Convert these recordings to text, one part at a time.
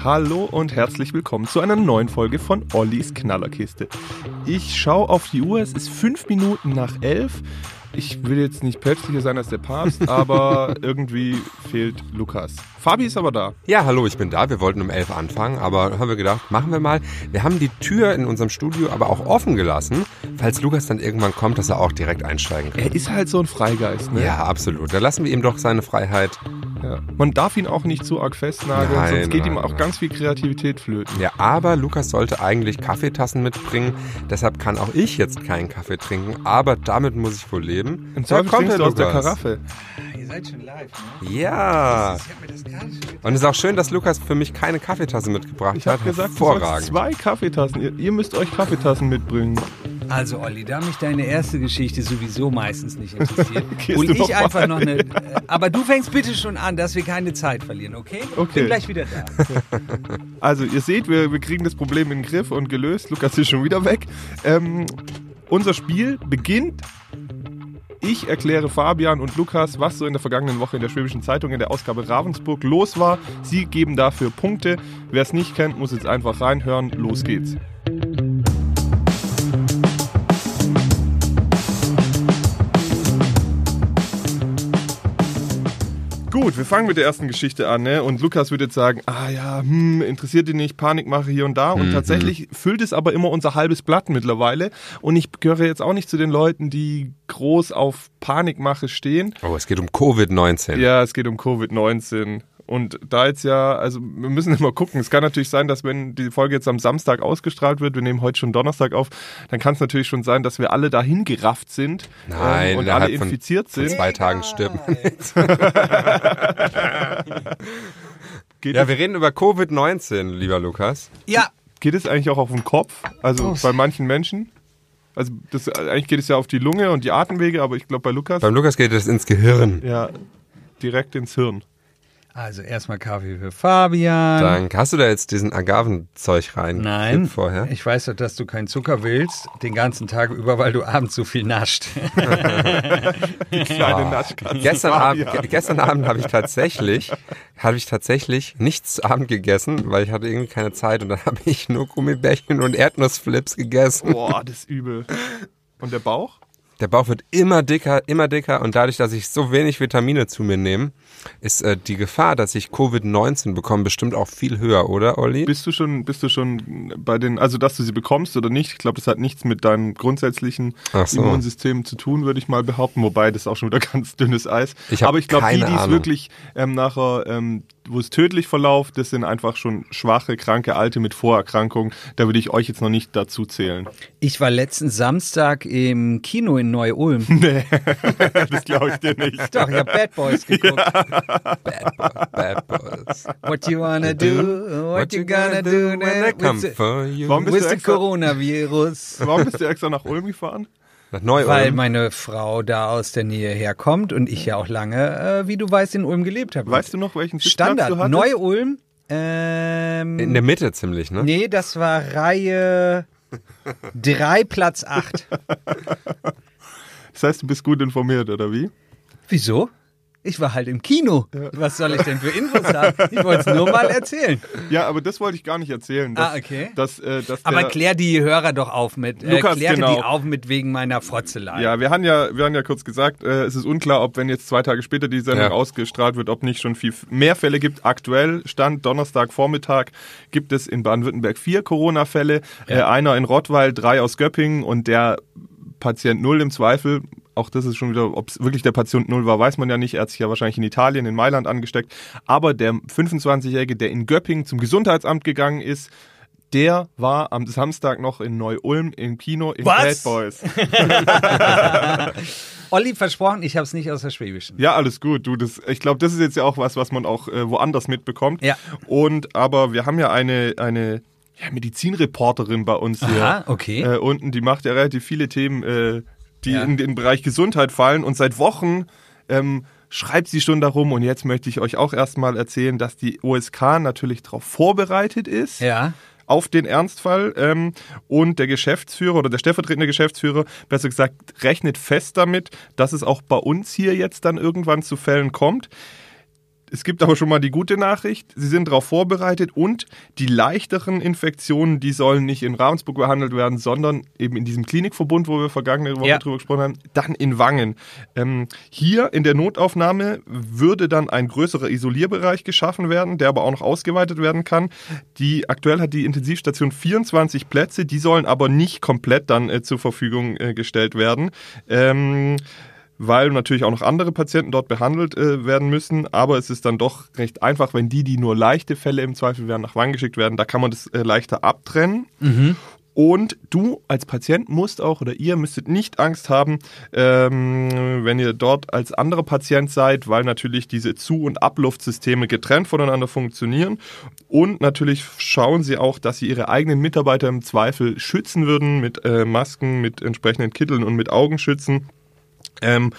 Hallo und herzlich willkommen zu einer neuen Folge von Ollis Knallerkiste. Ich schaue auf die Uhr, es ist fünf Minuten nach elf. Ich will jetzt nicht päpstlicher sein als der Papst, aber irgendwie fehlt Lukas. Fabi ist aber da. Ja, hallo, ich bin da. Wir wollten um elf anfangen, aber haben wir gedacht, machen wir mal. Wir haben die Tür in unserem Studio aber auch offen gelassen, falls Lukas dann irgendwann kommt, dass er auch direkt einsteigen kann. Er ist halt so ein Freigeist, ne? Ja, absolut. Da lassen wir ihm doch seine Freiheit. Ja. Man darf ihn auch nicht zu arg festnageln, Nein, sonst geht nein, ihm auch nein. ganz viel Kreativität flöten. Ja, aber Lukas sollte eigentlich Kaffeetassen mitbringen. Deshalb kann auch ich jetzt keinen Kaffee trinken, aber damit muss ich wohl leben. Im Zweifel trinkst du aus der. Karaffe. Ihr seid schon live, ne? Ja. Ich hab mir das gerade schon Und es ist auch schön, dass Lukas für mich keine Kaffeetasse mitgebracht Ich hat. habe gesagt, du Hervorragend. zwei Kaffeetassen. Ihr, ihr müsst euch Kaffeetassen mitbringen. Also Olli, da mich deine erste Geschichte sowieso meistens nicht interessiert, hol du ich einfach noch eine. äh, Aber du fängst bitte schon an, dass wir keine Zeit verlieren, okay? Okay. Bin gleich wieder da. Also, ihr seht, wir, wir kriegen das Problem in den Griff und gelöst. Lukas ist schon wieder weg. Ähm, unser Spiel beginnt. Ich erkläre Fabian und Lukas, was so in der vergangenen Woche in der Schwäbischen Zeitung in der Ausgabe Ravensburg los war. Sie geben dafür Punkte. Wer es nicht kennt, muss jetzt einfach reinhören. Los geht's. Gut, wir fangen mit der ersten Geschichte an, ne? Und Lukas würde jetzt sagen, ah ja, hm, interessiert ihn nicht, Panikmache hier und da. Und Mhm. tatsächlich füllt es aber immer unser halbes Blatt mittlerweile. Und ich gehöre jetzt auch nicht zu den Leuten, die groß auf Panikmache stehen. Oh, es geht um Covid-19. Ja, es geht um Covid-19. Und da jetzt ja, also wir müssen immer gucken. Es kann natürlich sein, dass wenn die Folge jetzt am Samstag ausgestrahlt wird, wir nehmen heute schon Donnerstag auf, dann kann es natürlich schon sein, dass wir alle dahin gerafft sind Nein, ähm, und alle von- infiziert Vor sind. zwei Tagen stirbt man. Geht, Ja, wir reden über Covid-19, lieber Lukas. Ja, geht es eigentlich auch auf den Kopf? Also Oh. bei manchen Menschen? Also das, eigentlich geht es ja auf die Lunge und die Atemwege, aber ich glaube bei Lukas, Beim Lukas geht es ins Gehirn. ja, direkt ins Hirn. Also erstmal Kaffee für Fabian. Danke. Hast du da jetzt diesen Agavenzeug rein? Nein, Vorher? ich weiß doch, dass du keinen Zucker willst, den ganzen Tag über, weil du abends so viel nascht. Die kleine Naschkatze. Gestern ge- gestern Abend habe ich tatsächlich, habe ich tatsächlich nichts zu Abend gegessen, weil ich hatte irgendwie keine Zeit und dann habe ich nur Gummibärchen und Erdnussflips gegessen. Boah, das ist übel. Und der Bauch? Der Bauch wird immer dicker, immer dicker und dadurch, dass ich so wenig Vitamine zu mir nehme, ist äh, die Gefahr, dass ich Covid-19 bekomme, bestimmt auch viel höher, oder, Olli? Bist du schon, bist du schon bei den, also dass du sie bekommst oder nicht? Ich glaube, das hat nichts mit deinem grundsätzlichen so. Immunsystem zu tun, würde ich mal behaupten. Wobei das ist auch schon wieder ganz dünnes Eis. Ich Aber ich glaube, die, die es wirklich ähm, nachher, ähm, wo es tödlich verläuft, das sind einfach schon schwache, kranke Alte mit Vorerkrankungen. Da würde ich euch jetzt noch nicht dazu zählen. Ich war letzten Samstag im Kino in Neu-Ulm. Nee, das glaube ich dir nicht. Doch, ich habe Bad Boys geguckt. Bad Boys. What you wanna do? What you gonna do when I come for you? Warum bist with du the Coronavirus? Warum bist du extra nach Ulm gefahren? Nach Neu-Ulm? Weil meine Frau da aus der Nähe herkommt und ich ja auch lange, äh, wie du weißt, in Ulm gelebt habe. Weißt du noch, welchen Sitzplatz Standard? Neu-Ulm. Ähm, In der Mitte ziemlich, ne? nee, das war Reihe 3, Platz 8. Das heißt, du bist gut informiert, oder wie? Wieso? Ich war halt im Kino. Was soll ich denn für Infos haben? Ich wollte es nur mal erzählen. Ja, aber das wollte ich gar nicht erzählen. Dass, Ah, okay. Dass, äh, dass Aber klär die Hörer doch auf mit. Äh, Lukas, klärte genau. die auf mit wegen meiner Frotzelei. Ja, wir haben ja, wir haben ja kurz gesagt, äh, es ist unklar, ob wenn jetzt zwei Tage später die Sendung Ja. ausgestrahlt wird, ob nicht schon viel mehr Fälle gibt. Aktuell Stand Donnerstagvormittag gibt es in Baden-Württemberg vier Corona-Fälle, äh, einer in Rottweil, drei aus Göppingen und der Patient Null im Zweifel. Auch das ist schon wieder, ob es wirklich der Patient Null war, weiß man ja nicht. Er hat sich ja wahrscheinlich in Italien, in Mailand angesteckt. Aber der 25-Jährige, der in Göppingen zum Gesundheitsamt gegangen ist, der war am Samstag noch in Neu-Ulm im Kino in Was? Bad Boys. Olli versprochen, ich habe es nicht aus der Schwäbischen. Ja, alles gut. Du, das, ich glaube, das ist jetzt ja auch was, was man auch äh, woanders mitbekommt. Ja. Und aber wir haben ja eine, eine ja, Medizinreporterin bei uns hier Aha, okay. äh, unten, die macht ja relativ viele Themen, äh, die Ja. in den Bereich Gesundheit fallen. Und seit Wochen ähm, schreibt sie schon darum. Und jetzt möchte ich euch auch erstmal erzählen, dass die OSK natürlich darauf vorbereitet ist Ja. auf den Ernstfall ähm, und der Geschäftsführer oder der stellvertretende Geschäftsführer, besser gesagt, rechnet fest damit, dass es auch bei uns hier jetzt dann irgendwann zu Fällen kommt. Es gibt aber schon mal die gute Nachricht, sie sind darauf vorbereitet und die leichteren Infektionen, die sollen nicht in Ravensburg behandelt werden, sondern eben in diesem Klinikverbund, wo wir vergangene Woche Ja. drüber gesprochen haben, dann in Wangen. Ähm, hier in der Notaufnahme würde dann ein größerer Isolierbereich geschaffen werden, der aber auch noch ausgeweitet werden kann. Die aktuell hat die Intensivstation 24 Plätze, die sollen aber nicht komplett dann äh, zur Verfügung äh, gestellt werden. Ähm, weil natürlich auch noch andere Patienten dort behandelt äh, werden müssen. Aber es ist dann doch recht einfach, wenn die, die nur leichte Fälle im Zweifel werden, nach Wangen geschickt werden, da kann man das äh, leichter abtrennen. Und du als Patient musst auch oder ihr müsstet nicht Angst haben, ähm, wenn ihr dort als anderer Patient seid, weil natürlich diese Zu- und Abluftsysteme getrennt voneinander funktionieren. Und natürlich schauen sie auch, dass sie ihre eigenen Mitarbeiter im Zweifel schützen würden mit äh, Masken, mit entsprechenden Kitteln und mit Augenschützen. Ähm,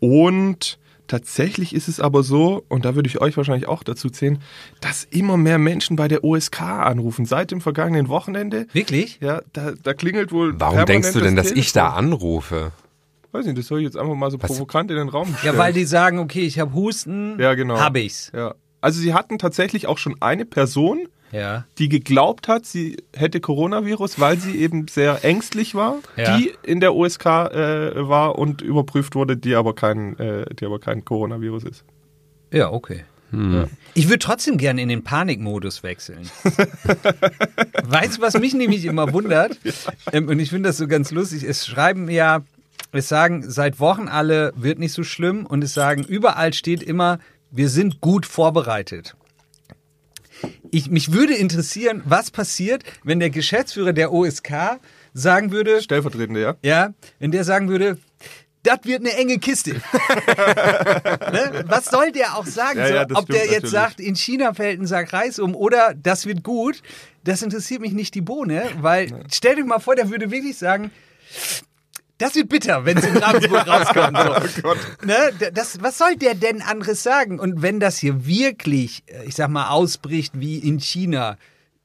und tatsächlich ist es aber so, und da würde ich euch wahrscheinlich auch dazu zählen, dass immer mehr Menschen bei der OSK anrufen. Seit dem vergangenen Wochenende. Wirklich? Ja, da, da klingelt wohl. Warum denkst du denn, das dass ich da anrufe? Weiß nicht, das soll ich jetzt einfach mal so provokant in den Raum stellen. Ja, weil die sagen, okay, ich habe Husten, Ja, genau. hab ich's. Ja. Also sie hatten tatsächlich auch schon eine Person, Ja. die geglaubt hat, sie hätte Coronavirus, weil sie eben sehr ängstlich war, Ja. die in der USK äh, war und überprüft wurde, die aber kein, äh, die aber kein Coronavirus ist. Ja, okay. Ich würde trotzdem gerne in den Panikmodus wechseln. weißt du, was mich nämlich immer wundert? Ähm, und ich finde das so ganz lustig. Es schreiben ja, es sagen seit Wochen alle, wird nicht so schlimm. Und es sagen, überall steht immer, wir sind gut vorbereitet. Ich, mich würde interessieren, was passiert, wenn der Geschäftsführer der OSK sagen würde, Stellvertretende, ja? ja, wenn der sagen würde, das wird eine enge Kiste. ne? Was soll der auch sagen? Ja, so, ja, ob der jetzt natürlich. sagt, in China fällt ein Sack Reis um oder das wird gut, das interessiert mich nicht die Bohne, weil stell dir mal vor, der würde wirklich sagen, das wird bitter, wenn es in Ravensburg rauskommt. So. Gott. Ne? Das, was soll der denn anderes sagen? Und wenn das hier wirklich, äh, ich sag mal, ausbricht wie in China,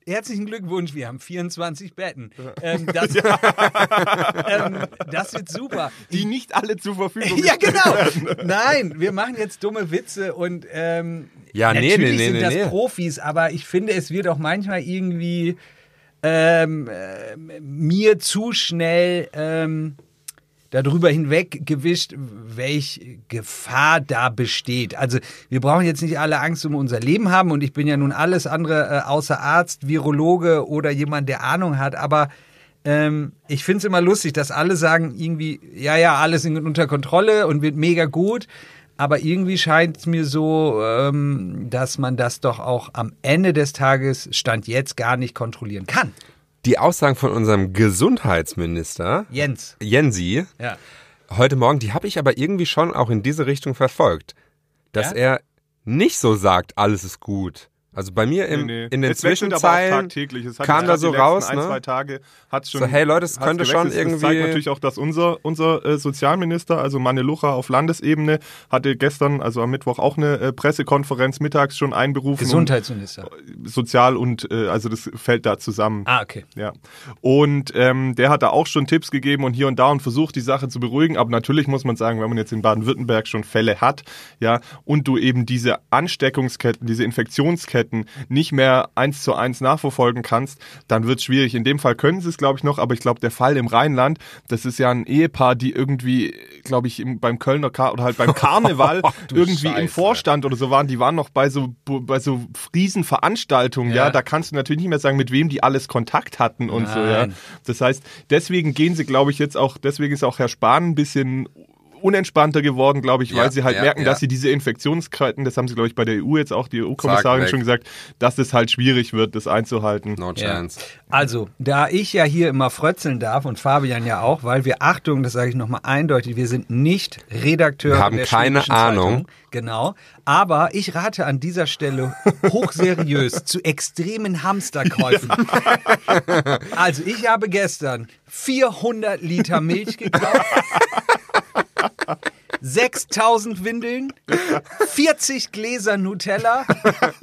herzlichen Glückwunsch, wir haben 24 Betten. Ähm, das, ähm, das wird super. Die nicht alle zur Verfügung Ja, genau. Nein, wir machen jetzt dumme Witze und ähm, Ja, natürlich nee, nee, sind nee, das nee. Profis, aber ich finde, es wird auch manchmal irgendwie ähm, äh, mir zu schnell ähm, darüber hinweg gewischt, welche Gefahr da besteht. Also wir brauchen jetzt nicht alle Angst um unser Leben haben und ich bin ja nun alles andere äh, außer Arzt, Virologe oder jemand, der Ahnung hat, aber ähm, ich finde es immer lustig, dass alle sagen irgendwie, ja, ja, alles in, unter Kontrolle und wird mega gut. Aber irgendwie scheint es mir so, ähm, dass man das doch auch am Ende des Tages, Stand jetzt, gar nicht kontrollieren kann. Die Aussagen von unserem Gesundheitsminister, Jens. Jensi, Ja. heute Morgen, die habe ich aber irgendwie schon auch in diese Richtung verfolgt. Dass Ja? er nicht so sagt, alles ist gut. Also bei mir im, Nee, nee. in den Es wechselt aber auch Zwischenzeilen tagtäglich. Es hat kam da so raus, ein, ne? zwei Tage hat's schon. So, hey Leute, es könnte schon gewechselt. Das zeigt irgendwie- natürlich auch, dass unser, unser äh, Sozialminister, also Manne Lucha auf Landesebene, hatte gestern, also am Mittwoch auch eine äh, Pressekonferenz mittags schon einberufen. Gesundheitsminister. Um, sozial und, äh, also das fällt da zusammen. Ah, okay. Ja. Und ähm, der hat da auch schon Tipps gegeben und hier und da und versucht, die Sache zu beruhigen. Aber natürlich muss man sagen, wenn man jetzt in Baden-Württemberg schon Fälle hat, ja, und du eben diese Ansteckungsketten, diese Infektionsketten nicht mehr eins zu eins nachverfolgen kannst, dann wird es schwierig. In dem Fall können sie es, glaube ich, noch, aber ich glaube, der Fall im Rheinland, das ist ja ein Ehepaar, die irgendwie, glaube ich, im, beim Kölner Kar oder halt beim Karneval irgendwie im Scheiße. Vorstand oder so waren, die waren noch bei so bei so Riesenveranstaltungen, ja. Ja. da kannst du natürlich nicht mehr sagen, mit wem die alles Kontakt hatten und so, ja. Nein. Das heißt, deswegen gehen sie, glaube ich, jetzt auch, deswegen ist auch Herr Spahn ein bisschen unentspannter geworden, glaube ich, weil Ja, sie halt ja, merken, ja. dass sie diese Infektionsketten, das haben sie, glaube ich, bei der EU jetzt auch, die EU-Kommissarin schon gesagt, dass es halt schwierig wird, das einzuhalten. No chance. Also, da ich ja hier immer frötzeln darf und Fabian ja auch, weil wir, Achtung, das sage ich nochmal eindeutig, wir sind nicht Redakteure Wir haben der keine Ahnung. Zeitung. Genau. Aber ich rate an dieser Stelle hochseriös zu extremen Hamsterkäufen. also, ich habe gestern 400 Liter Milch gekauft. 6000 Windeln, 40 Gläser Nutella,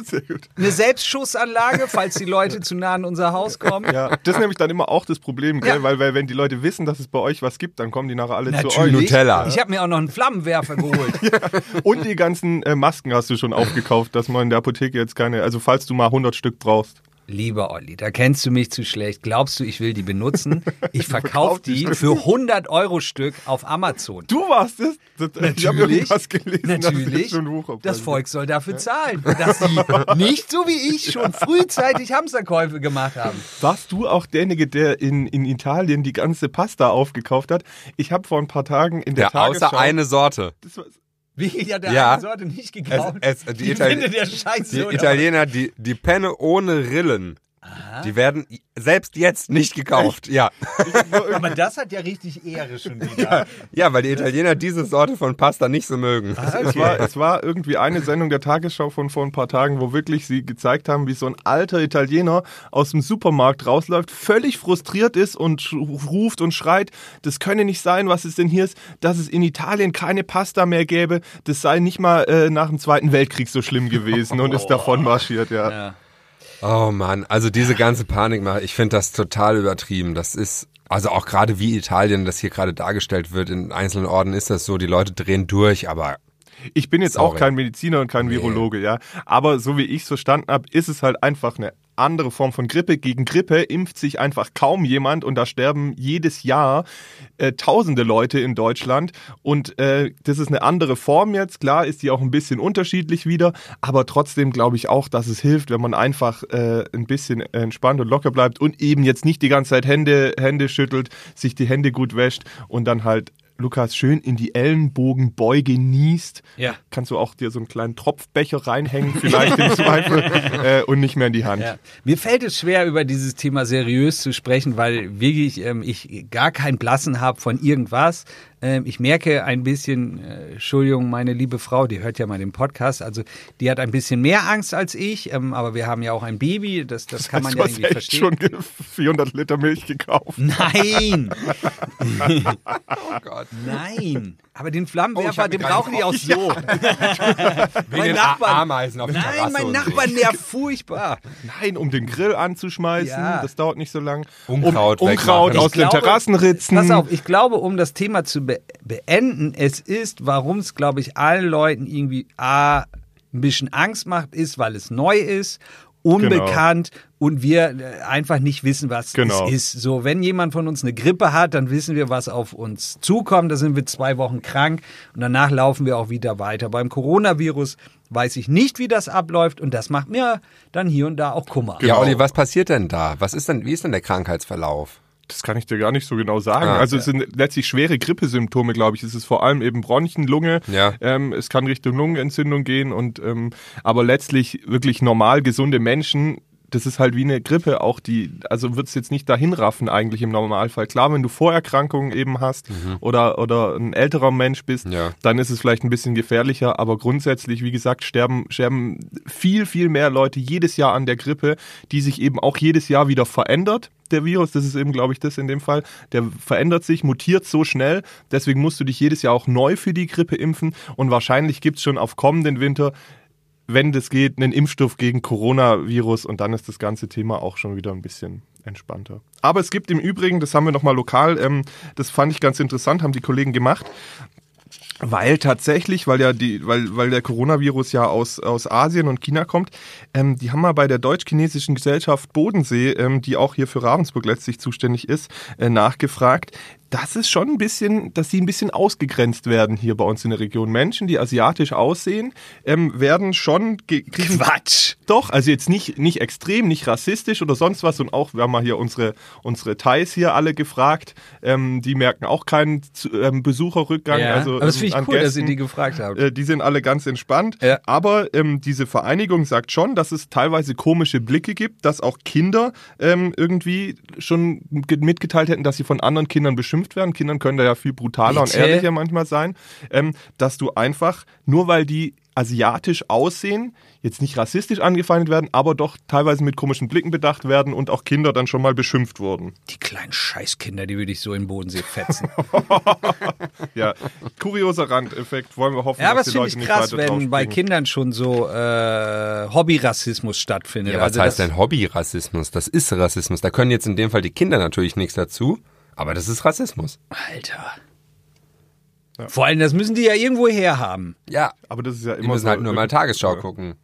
Sehr gut. eine Selbstschussanlage, falls die Leute zu nah an unser Haus kommen. Ja, das ist nämlich dann immer auch das Problem, gell? Ja. Weil, weil wenn die Leute wissen, dass es bei euch was gibt, dann kommen die nachher alle zu euch. Natürlich. Nutella. Ich habe mir auch noch einen Flammenwerfer geholt. Und die ganzen äh, Masken hast du schon aufgekauft, dass man in der Apotheke jetzt keine, also falls du mal 100 Stück brauchst. Lieber Olli, da kennst du mich zu schlecht. Glaubst du, ich will die benutzen? Ich verkaufe verkauf die für 100 Euro Stück auf Amazon. Du warst es? Das, Ich habe irgendwas gelesen. natürlich. Das Volk soll dafür zahlen, dass sie nicht so wie ich schon frühzeitig Hamsterkäufe gemacht haben. Warst du auch derjenige, der in, in Italien die ganze Pasta aufgekauft hat? Ich habe vor ein paar Tagen in der Ja, Tagesschau... außer eine Sorte. Das war- Wie, ja, der Ja. Sorte nicht gekauft. Es- es- die die der Scheiße. Die? Italiener, die, die Penne ohne Rillen, die werden selbst jetzt nicht gekauft. Ja. Aber das hat ja richtig Ehre schon wieder. ja, weil die Italiener diese Sorte von Pasta nicht so mögen. Es, war, es war irgendwie eine Sendung der Tagesschau von vor ein paar Tagen, wo wirklich sie gezeigt haben, wie so ein alter Italiener aus dem Supermarkt rausläuft, völlig frustriert ist und ruft und schreit, das könne nicht sein, was es denn hier ist, dass es in Italien keine Pasta mehr gäbe, das sei nicht mal äh, nach dem Zweiten Weltkrieg so schlimm gewesen und ist davon marschiert, ja. Ja. Oh Mann, also diese ganze Panikmache, ich finde das total übertrieben. Das ist, also auch gerade wie Italien das hier gerade dargestellt wird, in einzelnen Orten ist das so, die Leute drehen durch, aber Ich bin jetzt Sorry. auch kein Mediziner und kein Nee. Virologe, ja. Aber so wie ich es verstanden habe, ist es halt einfach eine andere Form von Grippe. Gegen Grippe impft sich einfach kaum jemand und da sterben jedes Jahr äh, tausende Leute in Deutschland. Und äh, das ist eine andere Form jetzt. Klar ist die auch ein bisschen unterschiedlich wieder, aber trotzdem glaube ich auch, dass es hilft, wenn man einfach äh, ein bisschen entspannt und locker bleibt und eben jetzt nicht die ganze Zeit Hände, Hände schüttelt, sich die Hände gut wäscht und dann halt Lukas schön in die Ellenbogenbeuge niest. Ja. Kannst du auch dir so einen kleinen Tropfbecher reinhängen, vielleicht im Zweifel, äh, und nicht mehr in die Hand. Ja. Mir fällt es schwer, über dieses Thema seriös zu sprechen, weil wirklich ähm, ich gar keinen Blassen habe von irgendwas. Ähm, ich merke ein bisschen, äh, Entschuldigung, meine liebe Frau, die hört ja mal den Podcast, also die hat ein bisschen mehr Angst als ich, ähm, aber wir haben ja auch ein Baby, das, das kann man du ja irgendwie echt verstehen. schon ge- 400 Liter Milch gekauft. Nein, oh Gott. nein. Aber den Oh, Flammenwerfer, mir den brauchen die auch so. Wegen den Nachbarn- Ameisen auf der Nein, Terrasse mein und Nachbar so. nervt furchtbar. Nein, um den Grill anzuschmeißen, Ja. das dauert nicht so lang. Unkraut um, Unkraut aus Ich den glaube- Terrassenritzen. Pass auf, ich glaube, um das Thema zu be beenden, es ist, warum es, glaube ich, allen Leuten irgendwie A, ein bisschen Angst macht, ist, weil es neu ist, unbekannt und wir äh, einfach nicht wissen, was Genau. es ist. So, wenn jemand von uns eine Grippe hat, dann wissen wir, was auf uns zukommt. Da sind wir zwei Wochen krank und danach laufen wir auch wieder weiter. Beim Coronavirus weiß ich nicht, wie das abläuft und das macht mir dann hier und da auch Kummer. Ja, Genau. Olli, was passiert denn da? Was ist denn, wie ist denn der Krankheitsverlauf? Das kann ich dir gar nicht so genau sagen. Ah, also es sind letztlich schwere Grippesymptome, glaube ich. Es ist vor allem eben Bronchien, Lunge. Ja. Ähm, es kann Richtung Lungenentzündung gehen und ähm, aber letztlich wirklich normal gesunde Menschen. Das ist halt wie eine Grippe, auch die, also wird es jetzt nicht dahin raffen eigentlich im Normalfall. Klar, wenn du Vorerkrankungen eben hast oder, oder ein älterer Mensch bist, Ja. dann ist es vielleicht ein bisschen gefährlicher, aber grundsätzlich, wie gesagt, sterben, sterben viel, viel mehr Leute jedes Jahr an der Grippe, die sich eben auch jedes Jahr wieder verändert. Der Virus, das ist eben, glaube ich, das in dem Fall, der verändert sich, mutiert so schnell. Deswegen musst du dich jedes Jahr auch neu für die Grippe impfen. Und wahrscheinlich gibt es schon auf kommenden Winter, wenn das geht, einen Impfstoff gegen Coronavirus. Und dann ist das ganze Thema auch schon wieder ein bisschen entspannter. Aber es gibt im Übrigen, das haben wir nochmal lokal, ähm, das fand ich ganz interessant, haben die Kollegen gemacht. Weil tatsächlich, weil ja die, weil, weil der Coronavirus ja aus, aus Asien und China kommt, ähm, die haben mal bei der deutsch-chinesischen Gesellschaft Bodensee, ähm, die auch hier für Ravensburg letztlich zuständig ist, äh, nachgefragt. Das ist schon ein bisschen, dass sie ein bisschen ausgegrenzt werden hier bei uns in der Region. Menschen, die asiatisch aussehen, ähm, werden schon ge- kriegen Quatsch. doch, also jetzt nicht, nicht extrem, nicht rassistisch oder sonst was. Und auch, wir haben mal hier unsere, unsere Thais hier alle gefragt. Ähm, die merken auch keinen ähm, Besucherrückgang. Ja, also, aber das ähm, finde ich an cool, dass Gästen. ihr die gefragt habt. Äh, die sind alle ganz entspannt. Ja. Aber ähm, diese Vereinigung sagt schon, dass es teilweise komische Blicke gibt, dass auch Kinder ähm, irgendwie schon ge- mitgeteilt hätten, dass sie von anderen Kindern beschimpft werden. Kindern können da ja viel brutaler und Bitte? ehrlicher manchmal sein. Ähm, dass du einfach, nur weil die asiatisch aussehen, jetzt nicht rassistisch angefeindet werden, aber doch teilweise mit komischen Blicken bedacht werden und auch Kinder dann schon mal beschimpft wurden. Die kleinen Scheißkinder, die würde ich so in den Bodensee fetzen. Ja, kurioser Randeffekt. Wollen wir hoffen, ja, aber dass das die finde Leute ich nicht krass, weiter wenn bei. Kindern schon so äh, Hobbyrassismus stattfindet. Ja, was also heißt das, denn Hobbyrassismus? Das ist Rassismus. Da können jetzt in dem Fall die Kinder natürlich nichts dazu, aber das ist Rassismus. Alter. Vor allem, das müssen die ja irgendwo herhaben. Ja, Aber das ist ja die immer müssen so halt nur mal Tagesschau Ja. gucken.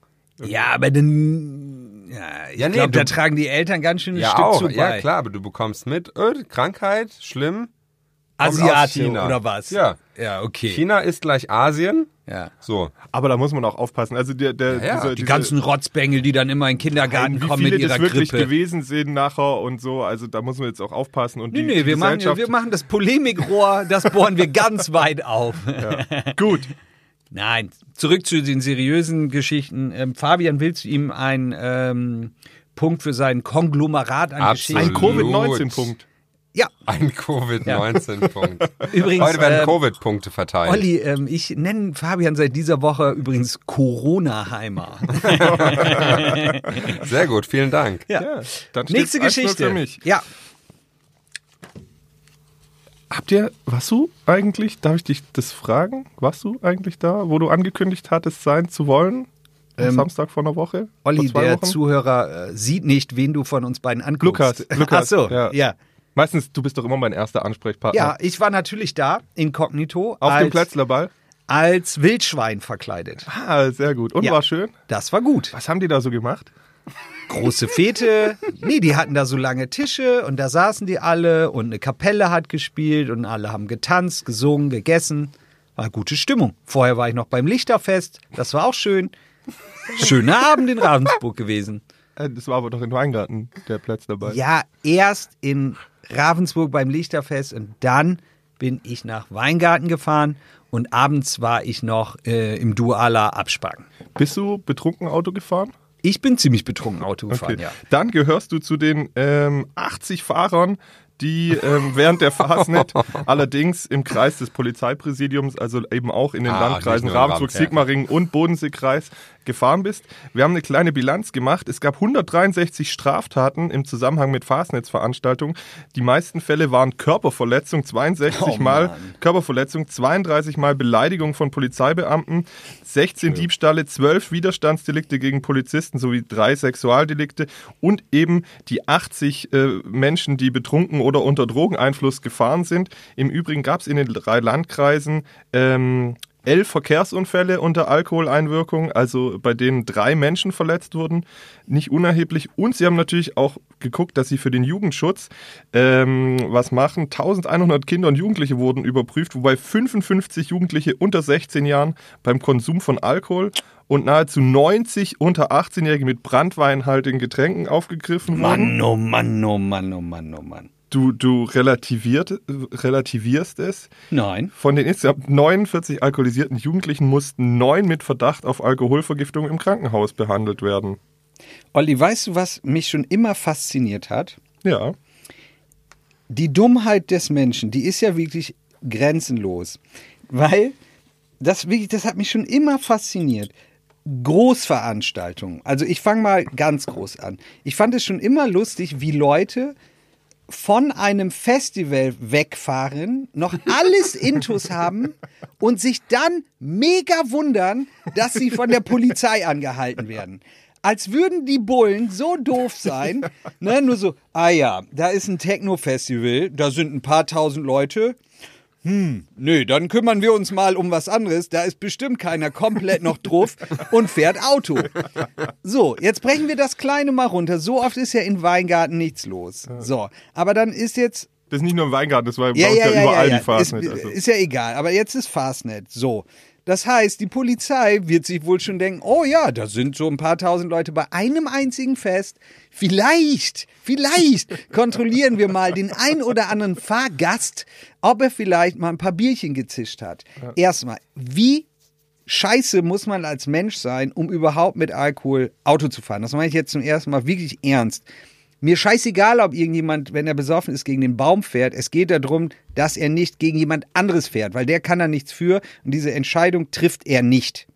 Ja, aber dann. Ja, ich Ja, nee, glaube, da tragen die Eltern ganz schön ein Ja, Stück auch. zu bei. Ja, klar, aber du bekommst mit, öh, Krankheit, schlimm. China. oder was? Ja. Ja, okay. China ist gleich Asien. Ja. So. Aber da muss man auch aufpassen. Also der, der, Ja, ja. diese, Die diese, ganzen Rotzbengel, die dann immer in den Kindergarten kommen mit ihrer das wirklich Grippe. gewesen sind nachher und so. Also da muss man jetzt auch aufpassen. Und Nee, die, nee, die wir machen, wir machen das Polemikrohr, das bohren wir ganz weit auf. Gut. Nein, zurück zu den seriösen Geschichten. Ähm, Fabian, willst du ihm einen ähm, Punkt für sein Konglomerat an Absolut. Ein Geschichten? Covid-19-Punkt. Ja, Ein Covid-19-Punkt. Übrigens, Heute werden ähm, Covid-Punkte verteilt. Olli, ähm, ich nenne Fabian seit dieser Woche übrigens Corona-Heimer. Sehr gut, vielen Dank. Ja. Dann Nächste steht's 1-0 Geschichte. Für mich. Ja, Habt ihr, warst du eigentlich, darf ich dich das fragen? Warst du eigentlich da, wo du angekündigt hattest, sein zu wollen? Am Ähm, Samstag vor einer Woche? Olli, der Wochen? Zuhörer äh, sieht nicht, wen du von uns beiden anguckst. Lukas, Lukas, Ach so, ja. ja. Meistens, du bist doch immer mein erster Ansprechpartner. Ja, ich war natürlich da, inkognito, Auf als, dem Plätzlerball? als Wildschwein verkleidet. Ah, sehr gut. Und Ja. war schön? Das war gut. Was haben die da so gemacht? Große Fete. Nee, die hatten da so lange Tische und da saßen die alle und eine Kapelle hat gespielt und alle haben getanzt, gesungen, gegessen. War gute Stimmung. Vorher war ich noch beim Lichterfest. Das war auch schön. Schöner Abend in Ravensburg gewesen. Äh, Das war aber doch in Weingarten, der Plätzlerball. Ja, erst in Ravensburg beim Lichterfest und dann bin ich nach Weingarten gefahren und abends war ich noch äh, im Duala Abspacken. Bist du betrunken Auto gefahren? Ich bin ziemlich betrunken Auto gefahren, Okay. ja. Dann gehörst du zu den ähm, 80 Fahrern, die ähm, während der Fastnet allerdings im Kreis des Polizeipräsidiums, also eben auch in den Ah, Landkreisen Ravensburg, Ravensburg. Sigmaringen und Bodenseekreis gefahren bist. Wir haben eine kleine Bilanz gemacht. Es gab 163 Straftaten im Zusammenhang mit Fastnetzveranstaltungen. Die meisten Fälle waren Körperverletzung, 62 Oh, Mal Mann. Körperverletzung, 32 Mal Beleidigung von Polizeibeamten, 16 Diebstahle, 12 Widerstandsdelikte gegen Polizisten sowie drei Sexualdelikte und eben die 80 äh, Menschen, die betrunken oder unter Drogeneinfluss gefahren sind. Im Übrigen gab es in den drei Landkreisen ähm, elf Verkehrsunfälle unter Alkoholeinwirkung, also bei denen drei Menschen verletzt wurden, nicht unerheblich. Und sie haben natürlich auch geguckt, dass sie für den Jugendschutz ähm, was machen. 1100 Kinder und Jugendliche wurden überprüft, wobei 55 Jugendliche unter 16 Jahren beim Konsum von Alkohol und nahezu 90 unter 18-Jährige mit brandweinhaltigen Getränken aufgegriffen wurden. Mann, oh Mann, oh Mann, oh Mann, oh Mann. Du, du relativiert, relativierst es. Nein. Von den insgesamt 49 alkoholisierten Jugendlichen mussten neun mit Verdacht auf Alkoholvergiftung im Krankenhaus behandelt werden. Olli, weißt du, was mich schon immer fasziniert hat? Ja. die Dummheit des Menschen, die ist ja wirklich grenzenlos. Weil das wirklich, das hat mich schon immer fasziniert. Großveranstaltungen. Also ich fange mal ganz groß an. Ich fand es schon immer lustig, wie Leute von einem Festival wegfahren, noch alles Intus haben und sich dann mega wundern, dass sie von der Polizei angehalten werden. Als würden die Bullen so doof sein, ne, nur so, ah ja, da ist ein Techno-Festival, da sind ein paar tausend Leute. Hm, nö, dann kümmern wir uns mal um was anderes. Da ist bestimmt keiner komplett noch drauf und fährt Auto. So, jetzt brechen wir das Kleine mal runter. So oft ist ja in Weingarten nichts los. So, aber dann ist jetzt Das ist nicht nur im Weingarten, das war ja, ja, ja, überall ja, die ja. Ist, Fastnet. Also. ist ja egal, aber jetzt ist Fastnet. So. Das heißt, die Polizei wird sich wohl schon denken, oh ja, da sind so ein paar tausend Leute bei einem einzigen Fest. Vielleicht, vielleicht kontrollieren wir mal den ein oder anderen Fahrgast, ob er vielleicht mal ein paar Bierchen gezischt hat. Erstmal, wie scheiße muss man als Mensch sein, um überhaupt mit Alkohol Auto zu fahren? Das meine ich jetzt zum ersten Mal wirklich ernst. Mir scheißegal, ob irgendjemand, wenn er besoffen ist, gegen den Baum fährt. Es geht darum, dass er nicht gegen jemand anderes fährt, weil der kann da nichts für und diese Entscheidung trifft er nicht.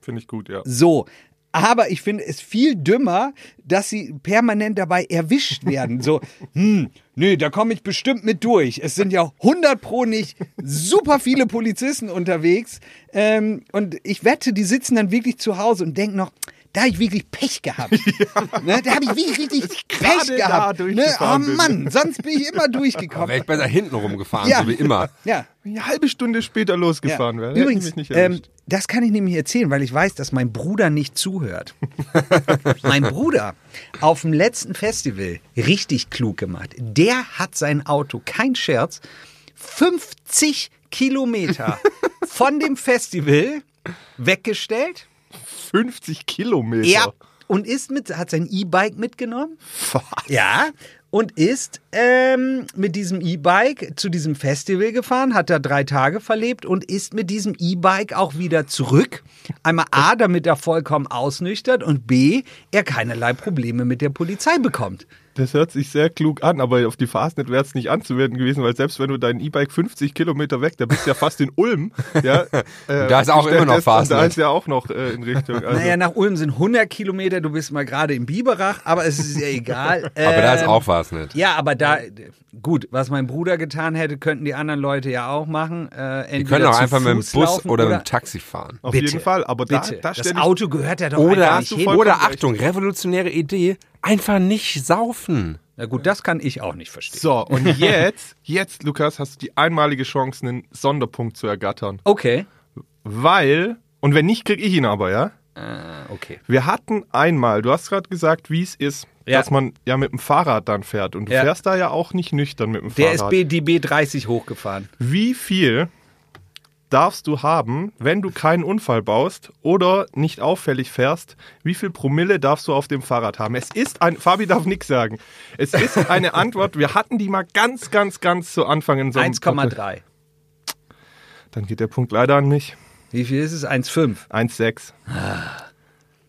Finde ich gut, ja. So. Aber ich finde es viel dümmer, dass sie permanent dabei erwischt werden. So, hm, nee, da komme ich bestimmt mit durch. Es sind ja 100 pro nicht super viele Polizisten unterwegs. Ähm, und ich wette, die sitzen dann wirklich zu Hause und denken noch, da habe ich wirklich Pech gehabt. Ne, da habe ich wirklich richtig Pech gehabt. Ne? Oh durchgefahren bin. Mann, sonst bin ich immer Wäre durchgekommen. ich besser hinten rumgefahren, Ja. so wie immer. Ja, Eine halbe Stunde später losgefahren wäre. hätte ich Übrigens, mich nicht ähm, das kann ich nämlich erzählen, weil ich weiß, dass mein Bruder nicht zuhört. mein Bruder auf dem letzten Festival richtig klug gemacht. Der hat sein Auto, kein Scherz, 50 Kilometer von dem Festival weggestellt. 50 Kilometer. Ja. Und ist mit, hat sein E-Bike mitgenommen. Ja. Und ist ähm, mit diesem E-Bike zu diesem Festival gefahren, hat da drei Tage verlebt und ist mit diesem E-Bike auch wieder zurück. Einmal A, damit er vollkommen ausnüchtert und B, er keinerlei Probleme mit der Polizei bekommt. Das hört sich sehr klug an, aber auf die Fastnet wäre es nicht anzuwenden gewesen, weil selbst wenn du dein E-Bike 50 Kilometer weg, da bist du ja fast in Ulm. Ja, äh, Da ist auch immer noch und Da Fastnet. ist ja auch noch äh, in Richtung. Also, Naja, nach Ulm sind 100 Kilometer, du bist mal gerade im Biberach, aber es ist ja egal. Aber da ist Ähm, auch nicht. Ja, aber da, gut, was mein Bruder getan hätte, könnten die anderen Leute ja auch machen. Äh, Die können auch einfach mit dem Bus oder, mit dem Taxi fahren. auf bitte, jeden Fall. Aber da, Bitte. da das Auto gehört ja doch Oder, nicht hin. oder recht. Achtung, revolutionäre Idee, einfach nicht saufen. Na gut, das kann ich auch nicht verstehen. So, und jetzt, jetzt, Lukas, hast du die einmalige Chance, einen Sonderpunkt zu ergattern. Okay. Weil, und wenn nicht, krieg ich ihn aber, ja? Äh, okay. Wir hatten einmal, du hast gerade gesagt, wie es ist, Ja. dass man ja mit dem Fahrrad dann fährt. Und du Ja. fährst da ja auch nicht nüchtern mit dem Der ist Fahrrad. B, die B30 hochgefahren. Wie viel darfst du haben, wenn du keinen Unfall baust oder nicht auffällig fährst? Wie viel Promille darfst du auf dem Fahrrad haben? Es ist ein, Fabi darf nichts sagen. Es ist eine Antwort, wir hatten die mal ganz, ganz, ganz zu Anfang in so einem 1,3. Dann geht der Punkt leider an mich. Wie viel ist es? 1,5. 1,6.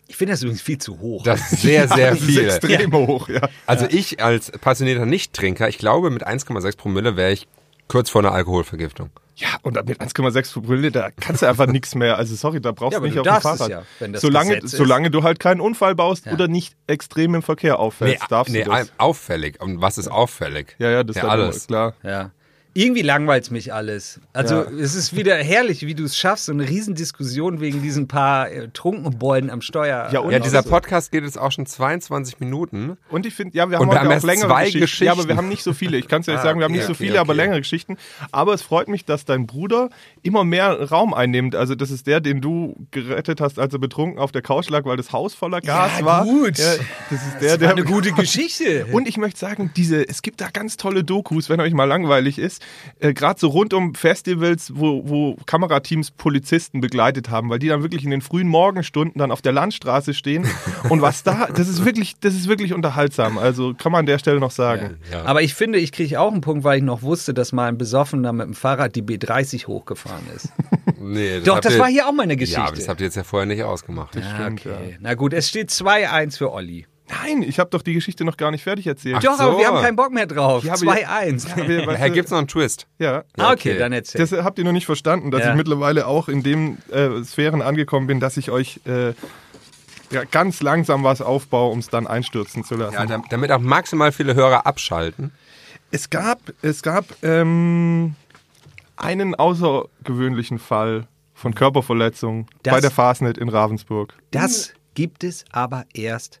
Ich finde das übrigens viel zu hoch. Das ist sehr, sehr Das ist viel. extrem hoch, ja. Also ich als passionierter Nichttrinker, ich glaube, mit 1,6 Promille wäre ich kurz vor einer Alkoholvergiftung. Ja, und mit 1,6 Promille, da kannst du einfach nichts mehr. Also sorry, da brauchst Ja, du nicht auf dem Fahrrad. ja, wenn das solange, solange du halt keinen Unfall baust oder nicht extrem im Verkehr auffällst, darfst nee, du das. auffällig. Und was ist auffällig? Ja, ja, das ist ja, alles. klar. Ja. Irgendwie langweilt mich alles. Also Ja. es ist wieder herrlich, wie du es schaffst, so eine Riesendiskussion wegen diesen paar äh, Trunkenbollen am Steuer. Ja, und- Ja, dieser Also- Podcast geht jetzt auch schon 22 Minuten. Und ich finde, ja, wir haben wir heute haben auch längere zwei Geschichten. Geschichten. Ja, aber wir haben nicht so viele. Ich kann es ja nicht Ah, sagen, wir haben okay, nicht so okay, viele, aber okay. längere Geschichten. Aber es freut mich, dass dein Bruder immer mehr Raum einnimmt. Also das ist der, den du gerettet hast, als er betrunken auf der Couch lag, weil das Haus voller Gas Ja, war. gut. Ja, das ist der, das der eine gute Geschichte. Und ich möchte sagen, diese, es gibt da ganz tolle Dokus, wenn euch mal langweilig ist, äh, gerade so rund um Festivals, wo, wo Kamerateams Polizisten begleitet haben, weil die dann wirklich in den frühen Morgenstunden dann auf der Landstraße stehen und was da, das ist wirklich, das ist wirklich unterhaltsam. Also kann man an der Stelle noch sagen. Ja. Aber ich finde, ich kriege auch einen Punkt, weil ich noch wusste, dass mal ein Besoffener mit dem Fahrrad die B30 hochgefahren ist. Nee, Doch, habt das ihr- war hier auch meine Geschichte. Ja, aber das habt ihr jetzt ja vorher nicht ausgemacht. Ah, stimmt, okay. Na gut, es steht 2-1 für Olli. Nein, ich habe doch die Geschichte noch gar nicht fertig erzählt. Ach Doch, so. aber wir haben keinen Bock mehr drauf. Ja, aber- 2-1. Ja, Herr, du, gibt's noch einen Twist? ja. ah, okay, okay. dann erzähl. Das habt ihr noch nicht verstanden, dass Ja. ich mittlerweile auch in den äh, Sphären angekommen bin, dass ich euch äh, ja, ganz langsam was aufbaue, um es dann einstürzen zu lassen. Ja, dam- damit auch maximal viele Hörer abschalten. Es gab, es gab ähm, einen außergewöhnlichen Fall von Körperverletzung Das- bei der Fastnet in Ravensburg. Das gibt es aber erst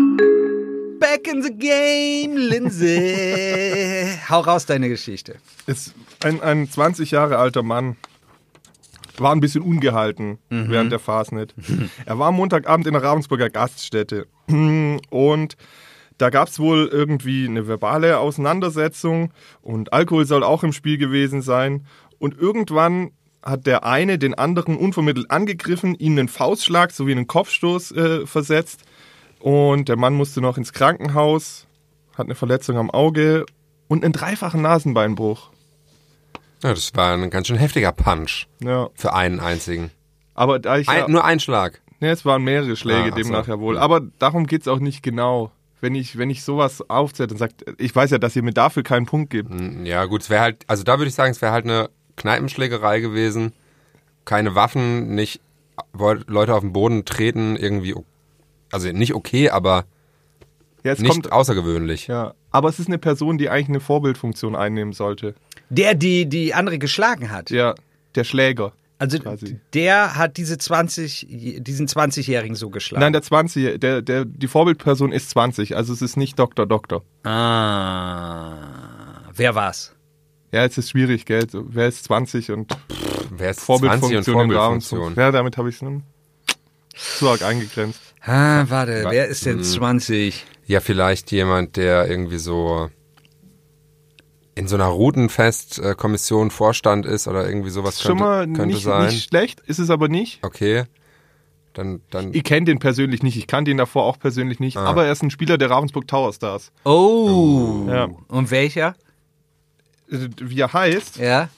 Back in the game, Lindsay. Hau raus deine Geschichte. Ist ein, ein 20 Jahre alter Mann. War ein bisschen ungehalten während der Fastnet. Er war am Montagabend in der Ravensburger Gaststätte. Und da gab es wohl irgendwie eine verbale Auseinandersetzung und Alkohol soll auch im Spiel gewesen sein. Und irgendwann hat der eine den anderen unvermittelt angegriffen, ihm einen Faustschlag sowie einen Kopfstoß äh, versetzt. Und der Mann musste noch ins Krankenhaus, hat eine Verletzung am Auge und einen dreifachen Nasenbeinbruch. Ja, das war ein ganz schön heftiger Punch Ja. für einen einzigen. Aber da ich ja, Ein, nur ein Schlag. ne, es waren mehrere Schläge, Ah, ach so. demnach ja wohl. Aber darum geht's auch nicht genau. Wenn ich, wenn ich sowas aufzähle und sagt, ich weiß ja, dass ihr mir dafür keinen Punkt gibt. Hm, Ja, gut, es wäre halt, also da würde ich sagen, es wäre halt eine Kneipenschlägerei gewesen. Keine Waffen, nicht Leute auf den Boden treten, irgendwie, o- also nicht okay, aber Ja, nicht kommt. außergewöhnlich. Ja, aber es ist eine Person, die eigentlich eine Vorbildfunktion einnehmen sollte. Der, die die andere geschlagen hat. Ja, der Schläger. Also quasi. der hat diese 20, diesen 20-Jährigen so geschlagen. Nein, der 20, der, der, die Vorbildperson ist 20, also es ist nicht Doktor Doktor. ah, wer war's? Ja, es ist schwierig, gell? So, Wer ist 20 und Wer ist 20 und Vorbildfunktion Vorbildfunktion? Ja, damit habe ich es zu arg eingegrenzt. Ah, warte, Wa- wer ist denn 20? Ja, vielleicht jemand, der irgendwie so in so einer Routenfest-Kommission Vorstand ist oder irgendwie sowas schon könnte, mal könnte nicht, sein. nicht schlecht, ist es aber nicht. Okay. Dann, dann Ich kenne den persönlich nicht, ich kannte ihn davor auch persönlich nicht, Ah. aber er ist ein Spieler der Ravensburg Tower Stars. Oh. Ja. Und welcher? Äh, Wie er heißt, Ja.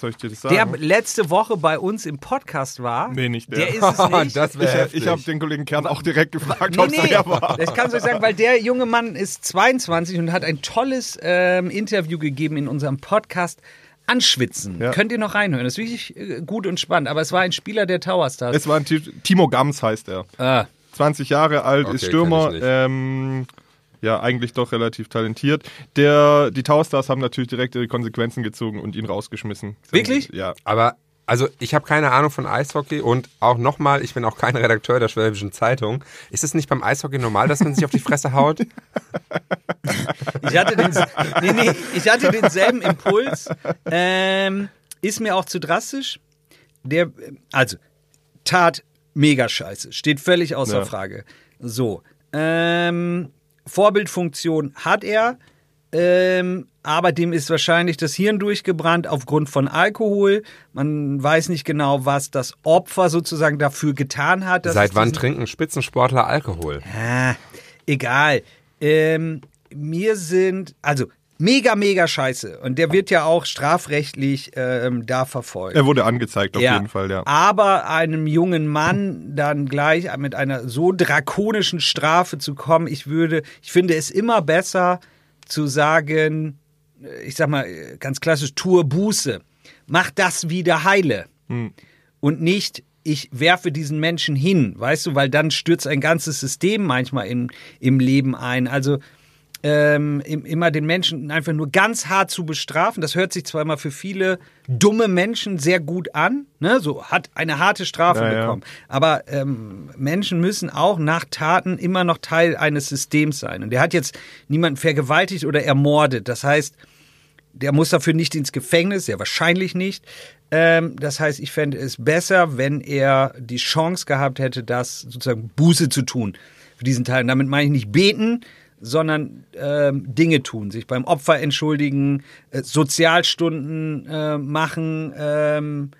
Soll ich dir das Der sagen? letzte Woche bei uns im Podcast war. Nee, nicht der. Der ist es nicht. das ich wäre ich habe den Kollegen Kern auch direkt gefragt, Nee, ob es nee, der war. das kannst du euch sagen, weil der junge Mann ist 22 und hat ein tolles ähm, Interview gegeben in unserem Podcast Anschwitzen. Ja. Könnt ihr noch reinhören. Das ist wirklich äh, gut und spannend. Aber es war ein Spieler der Tower Stars. Es war ein Ti- Timo Gams heißt er. ah. 20 Jahre alt, Okay, ist Stürmer, ich ähm, ja, eigentlich doch relativ talentiert. Der, die Tower Stars haben natürlich direkt ihre Konsequenzen gezogen und ihn rausgeschmissen. Wirklich? Ja. Aber, also ich habe keine Ahnung von Eishockey und auch nochmal, ich bin auch kein Redakteur der Schwäbischen Zeitung. Ist es nicht beim Eishockey normal, dass man sich auf die Fresse haut? Ich hatte, den, nee, nee, ich hatte denselben Impuls. Ähm, ist mir auch zu drastisch. Der, also, Tat mega scheiße. Steht völlig außer Ja. Frage. So. Ähm, Vorbildfunktion hat er. Ähm, aber dem ist wahrscheinlich das Hirn durchgebrannt aufgrund von Alkohol. Man weiß nicht genau, was das Opfer sozusagen dafür getan hat. dass Seit wann trinken Spitzensportler Alkohol? Ah, egal. Ähm, mir sind, also mega, mega scheiße. Und der wird ja auch strafrechtlich ähm, da verfolgt. Er wurde angezeigt auf jeden Fall, ja. Aber einem jungen Mann dann gleich mit einer so drakonischen Strafe zu kommen, ich würde, ich finde es immer besser zu sagen, äh, ich sag mal äh, ganz klassisch, tue Buße. Mach das wieder heile. Und nicht, ich werfe diesen Menschen hin, weißt du, weil dann stürzt ein ganzes System manchmal in, im Leben ein. Also ähm, im- immer den Menschen einfach nur ganz hart zu bestrafen. Das hört sich zwar immer für viele dumme Menschen sehr gut an, ne? so hat eine harte Strafe Ja, ja. bekommen. Aber ähm, Menschen müssen auch nach Taten immer noch Teil eines Systems sein. Und der hat jetzt niemanden vergewaltigt oder ermordet. Das heißt, der muss dafür nicht ins Gefängnis, sehr wahrscheinlich nicht. Ähm, das heißt, ich fände es besser, wenn er die Chance gehabt hätte, das sozusagen Buße zu tun für diesen Teil. Und damit meine ich nicht beten, sondern ähm, Dinge tun, sich beim Opfer entschuldigen, äh, Sozialstunden äh, machen, ähm,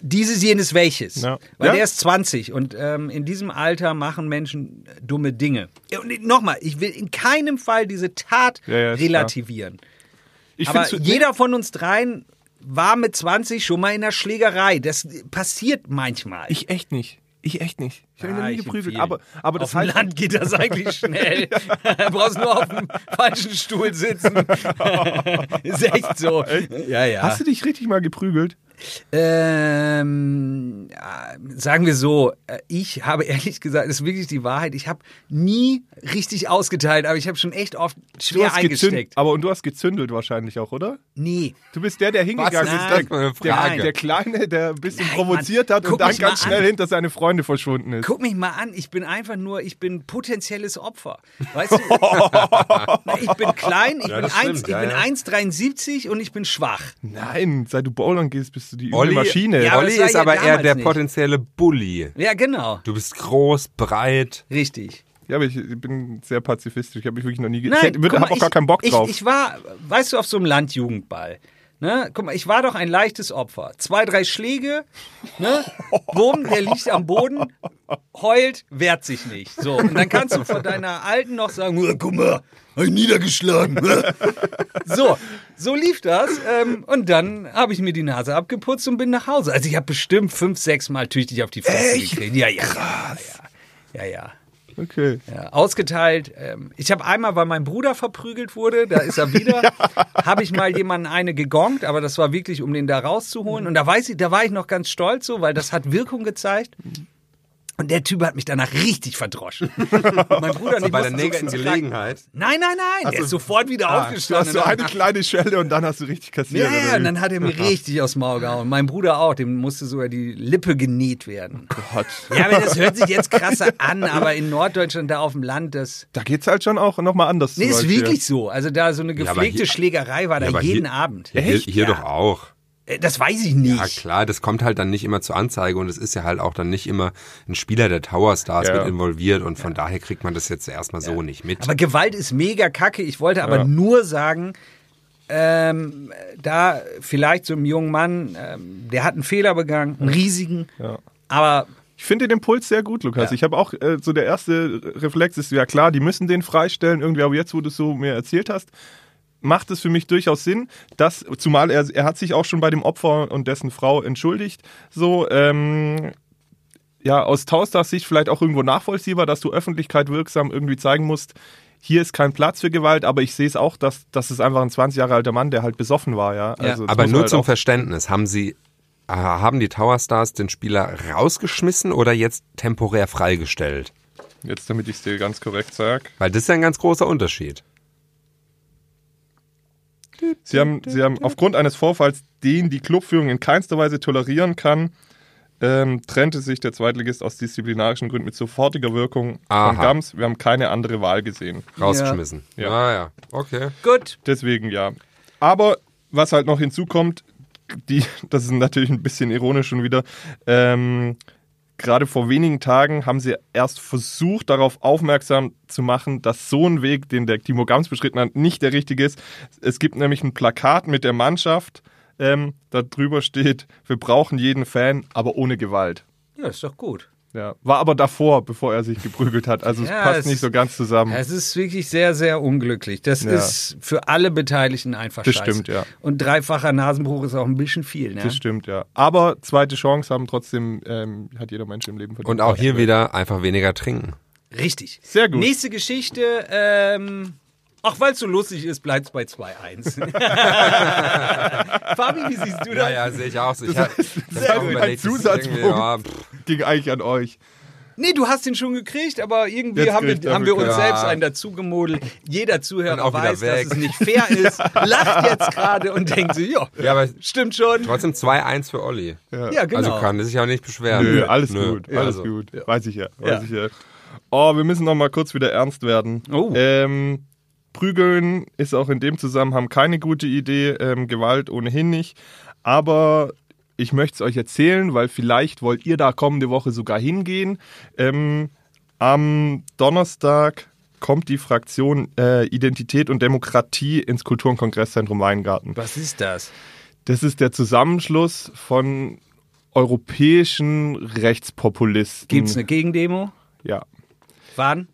dieses, jenes, welches. Ja. Weil Ja. der ist 20 und ähm, in diesem Alter machen Menschen dumme Dinge. Und nochmal, ich will in keinem Fall diese Tat Ja, relativieren. Aber jeder von uns dreien war mit 20 schon mal in der Schlägerei. Das passiert manchmal. Ich echt nicht. Ich echt nicht. Ich habe ihn Ah, noch nie geprügelt. Aber, aber das auf dem heißt, Land geht das eigentlich schnell. Du brauchst nur auf dem falschen Stuhl sitzen. ist echt so. Ja, ja. Hast du dich richtig mal geprügelt? Ähm, ja, sagen wir so, äh, ich habe ehrlich gesagt, das ist wirklich die Wahrheit, ich habe nie richtig ausgeteilt, aber ich habe schon echt oft schwer hast gezünd, eingesteckt. aber und du hast gezündelt wahrscheinlich auch, oder? Nee. Du bist der, der hingegangen Was ist, ist der, der, Kleine, der ein bisschen Nein, provoziert Mann. hat Guck und dann ganz schnell an. hinter seine Freunde verschwunden ist. Guck mich mal an, ich bin einfach nur, ich bin potenzielles Opfer. Weißt du? Ich bin klein, ich Ja, bin stimmt, 1, ich ja, bin ja. 1,73 und ich bin schwach. Nein, seit du Bowlern gehst, bist du die üble Olli, Maschine. Ja, Olli ist aber eher der nicht. potenzielle Bully. Ja, genau. Du bist groß, breit. Richtig. Ja, aber ich bin sehr pazifistisch. Ich habe mich wirklich noch nie Nein, Ich hätte- würde- hab auch gar keinen Bock drauf. Ich, ich war, weißt du, auf so einem Landjugendball. Ne? Guck mal, ich war doch ein leichtes Opfer. Zwei, drei Schläge, ne? Bumm, der liegt am Boden, heult, wehrt sich nicht. So, und dann kannst du von deiner Alten noch sagen, "Oh, guck mal, hab ich niedergeschlagen. so, so lief das. Ähm, und dann habe ich mir die Nase abgeputzt und bin nach Hause. Also ich habe bestimmt fünf, sechs Mal tüchtig auf die Fresse gekriegt. Ja, ja, ja, ja, ja, ja. Okay. Ja, ausgeteilt. Ähm, ich habe einmal, weil mein Bruder verprügelt wurde, da ist er wieder, habe ich mal jemanden eine gegongt, aber das war wirklich, um den da rauszuholen. Und da weiß ich, da war ich noch ganz stolz so, weil das hat Wirkung gezeigt. Und der Typ hat mich danach richtig verdroschen. mein Bruder und ich Bei der nächsten Gelegenheit. Nein, nein, nein. der ist sofort wieder Du hast aufgestanden. so und eine kleine Schelle und dann hast du richtig kassiert. ja, ja, und dann hat er mir richtig aufs Maul gehauen. Mein Bruder auch, dem musste sogar die Lippe genäht werden. Gott. Ja, aber das hört sich jetzt krasser an, aber in Norddeutschland, da auf dem Land, das. Da geht's halt schon auch nochmal anders Nee, ist wirklich so. Also da so eine Ja, gepflegte hier- Schlägerei war da Ja, jeden hier- Abend. Hier, hier Ja. doch auch. Äh, Das weiß ich nicht. Ja klar, das kommt halt dann nicht immer zur Anzeige und es ist ja halt auch dann nicht immer ein Spieler der Tower Stars Ja. mit involviert und von daher kriegt man das jetzt erstmal so nicht mit. Aber Gewalt ist mega kacke. Ich wollte aber Ja. nur sagen, ähm, da vielleicht so einem jungen Mann, ähm, der hat einen Fehler begangen, einen riesigen, Ja. aber Ich finde den Impuls sehr gut, Lukas. Ich habe auch äh, so der erste Reflex ist ja klar, die müssen den freistellen irgendwie, aber jetzt, wo du es so mir erzählt hast, macht es für mich durchaus Sinn, dass, zumal er, er hat sich auch schon bei dem Opfer und dessen Frau entschuldigt, so, ähm, ja, aus Tausters Sicht vielleicht auch irgendwo nachvollziehbar, dass du Öffentlichkeit wirksam irgendwie zeigen musst, hier ist kein Platz für Gewalt, aber ich sehe es auch, dass, dass es einfach ein 20 Jahre alter Mann, der halt besoffen war, ja. Ja. Also, das Aber nur halt zum Verständnis, haben sie haben die Tower Stars den Spieler rausgeschmissen oder jetzt temporär freigestellt? Jetzt, damit ich es dir ganz korrekt sage. Weil das ist ja ein ganz großer Unterschied. Sie haben, sie haben aufgrund eines Vorfalls, den die Clubführung in keinster Weise tolerieren kann, ähm, trennte sich der Zweitligist aus disziplinarischen Gründen mit sofortiger Wirkung von Aha. Gams. Wir haben keine andere Wahl gesehen. Rausgeschmissen. Ja. Ja, ja. ja. Okay. gut. Deswegen ja. Aber was halt noch hinzukommt, die, das ist natürlich ein bisschen ironisch schon wieder, ähm, gerade vor wenigen Tagen haben sie erst versucht, darauf aufmerksam zu machen, dass so ein Weg, den der Timo Gams beschritten hat, nicht der richtige ist. Es gibt nämlich ein Plakat mit der Mannschaft, ähm, da drüber steht, wir brauchen jeden Fan, aber ohne Gewalt. Ja, ist doch gut. Ja, war aber davor, bevor er sich geprügelt hat. Also es Ja, passt es- nicht so ganz zusammen. Es ist wirklich sehr, sehr unglücklich. Das Ja. ist für alle Beteiligten einfach Das scheiße. stimmt, ja. Und dreifacher Nasenbruch ist auch ein bisschen viel, ne? Das stimmt, ja. Aber zweite Chance haben trotzdem, ähm, hat jeder Mensch im Leben verdient. Und auch hier wieder einfach weniger trinken. Richtig. Sehr gut. Nächste Geschichte, ähm, ach, weil es so lustig ist, bleibt es bei 2-1. Fabi, wie siehst du das? Ja, ja, sehe ich auch so. Ich Das heißt, ich das ein Zusatzpunkt. ja, Ging eigentlich an euch. Nee, du hast den schon gekriegt, aber irgendwie Jetzt haben wir, haben wir uns wirklich. selbst Ja. einen dazu gemodelt. Jeder Zuhörer weiß, dass es nicht fair ist, lacht jetzt gerade und denkt so, ja, ja, aber stimmt schon. trotzdem 2-1 für Olli. Ja, genau. Also kann er sich auch nicht beschweren. Nö, alles Nö, gut, alles also. gut. Weiß ich ja, weiß Ja. ich ja. Oh, wir müssen noch mal kurz wieder ernst werden. Oh. Ähm, Prügeln ist auch in dem Zusammenhang keine gute Idee, ähm, Gewalt ohnehin nicht. Aber ich möchte es euch erzählen, weil vielleicht wollt ihr da kommende Woche sogar hingehen. Ähm, am Donnerstag kommt die Fraktion äh, Identität und Demokratie ins Kultur- und Kongresszentrum Weingarten. Was ist das? Das ist der Zusammenschluss von europäischen Rechtspopulisten. Gibt es eine Gegendemo? Ja, Wann?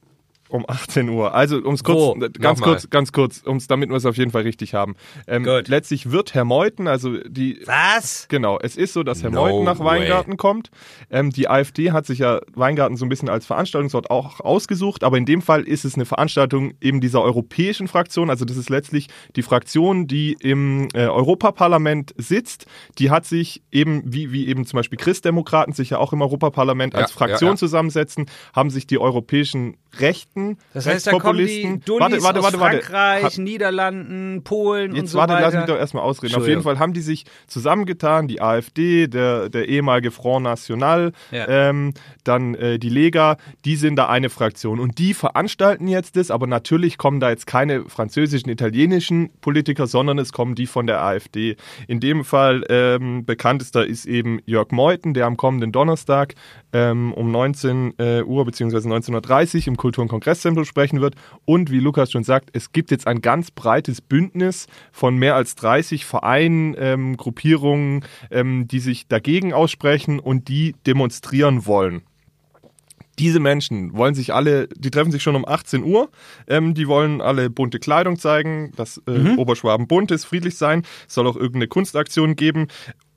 Um 18 Uhr. Also ums kurz, Wo? ganz Nochmal. kurz, ganz kurz, ums damit wir es auf jeden Fall richtig haben. Ähm, Gut. letztlich wird Herr Meuthen, also die Was? Genau, es ist so, dass Herr No Meuthen nach way. Weingarten kommt. Ähm, die AfD hat sich ja Weingarten so ein bisschen als Veranstaltungsort auch ausgesucht, aber in dem Fall ist es eine Veranstaltung eben dieser europäischen Fraktion. Also das ist letztlich die Fraktion, die im äh, Europaparlament sitzt. Die hat sich eben, wie, wie eben zum Beispiel Christdemokraten sich ja auch im Europaparlament Ja, als Fraktion ja, ja. zusammensetzen, haben sich die europäischen Rechten, Das heißt, da Rechtspopulisten- Dullis warte, warte, warte, warte. Frankreich, Hat- Niederlanden, Polen und Jetzt so warte, weiter. lass mich doch erstmal ausreden. Auf jeden. Fall haben die sich zusammengetan, die AfD, der, der ehemalige Front National, Ja. ähm, dann äh, die Lega, die sind da eine Fraktion. Und die veranstalten jetzt das, aber natürlich kommen da jetzt keine französischen, italienischen Politiker, sondern es kommen die von der AfD. In dem Fall ähm, bekanntester ist eben Jörg Meuthen, der am kommenden Donnerstag ähm, um 19 äh, Uhr bzw. 19.30 Uhr im Kultur- und Kongresszentrum sprechen wird. Und wie Lukas schon sagt, es gibt jetzt ein ganz breites Bündnis von mehr als 30 Vereinen, ähm, Gruppierungen, ähm, die sich dagegen aussprechen und die demonstrieren wollen diese Menschen wollen sich alle, die treffen sich schon um 18 Uhr, ähm, die wollen alle bunte Kleidung zeigen, dass äh, Mhm. Oberschwaben bunt ist, friedlich sein, es soll auch irgendeine Kunstaktion geben.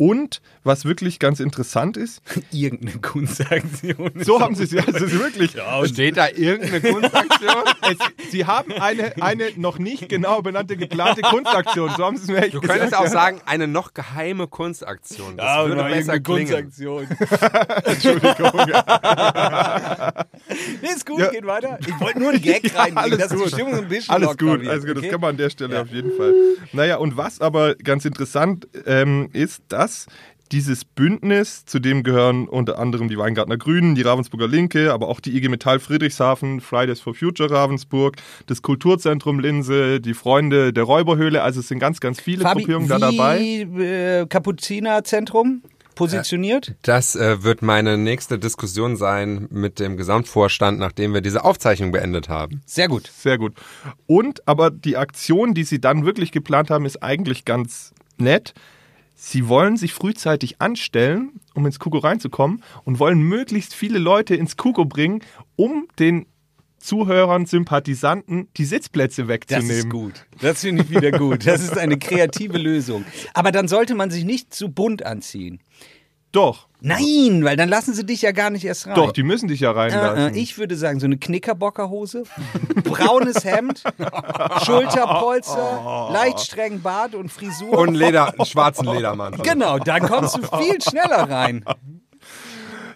Und was wirklich ganz interessant ist, Irgendeine Kunstaktion. so haben sie es ja, also wirklich. Steht da irgendeine Kunstaktion? Es, sie haben eine, eine noch nicht genau benannte geplante Kunstaktion. So haben sie es mir echt Du gesagt. könntest auch sagen, eine noch geheime Kunstaktion. Das würde besser klingen. Kunstaktion. Entschuldigung. Nee, ist gut, Ja. geht weiter. Ich wollte nur einen Gag Ja, alles dass die gut. Stimmung ein bisschen Alles gut, alles gut, das okay? kann man an der Stelle Ja. auf jeden Fall. Naja, und was aber ganz interessant ähm, ist, dass dieses Bündnis, zu dem gehören unter anderem die Weingartner Grünen, die Ravensburger Linke, aber auch die IG Metall Friedrichshafen, Fridays for Future Ravensburg, das Kulturzentrum Linse, die Freunde der Räuberhöhle, also es sind ganz, ganz viele Fabi, Gruppierungen da dabei. wie äh, Kapuzinerzentrum positioniert? Das äh, wird meine nächste Diskussion sein mit dem Gesamtvorstand, nachdem wir diese Aufzeichnung beendet haben. Sehr gut. Sehr gut. Und aber die Aktion, die sie dann wirklich geplant haben, ist eigentlich ganz nett. Sie wollen sich frühzeitig anstellen, um ins Kugo reinzukommen und wollen möglichst viele Leute ins Kugo bringen, um den Zuhörern, Sympathisanten die Sitzplätze Das wegzunehmen. ist gut. Das finde ich wieder gut. Das ist eine kreative Lösung. Aber dann sollte man sich nicht zu bunt anziehen. Doch, Nein, weil dann lassen sie dich ja gar nicht erst rein. doch, die müssen dich ja Äh, reinlassen. äh, ich würde sagen, so eine Knickerbockerhose, braunes Hemd, Schulterpolster, leicht streng Bart und Frisur. Und Leder, einen schwarzen Ledermantel. genau, dann kommst du viel schneller rein.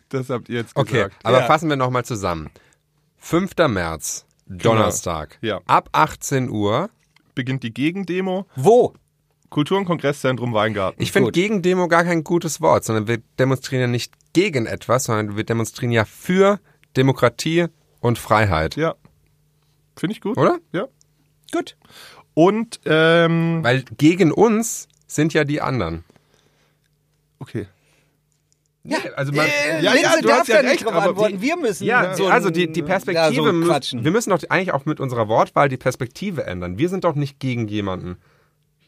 das habt ihr jetzt Okay, gesagt. aber Ja. fassen wir nochmal zusammen. 5. März, Donnerstag, Ja. ab 18 Uhr. Beginnt die Gegendemo. Wo? Kultur- und Kongresszentrum Weingarten. Ich finde Gut. Gegendemo gar kein gutes Wort, sondern wir demonstrieren ja nicht gegen etwas, sondern wir demonstrieren ja für Demokratie und Freiheit. ja. Finde ich gut. Oder? Ja. Gut. Und, ähm, Weil gegen uns sind ja die anderen. okay. Ja, also man- äh, Ja, Linse ja, du darf hast ja da nicht recht, drauf aber antworten. die- Wir müssen Ja, so also die, die ja, Perspektive, so mü- quatschen. wir müssen doch eigentlich auch mit unserer Wortwahl die Perspektive ändern. Wir sind doch nicht gegen jemanden.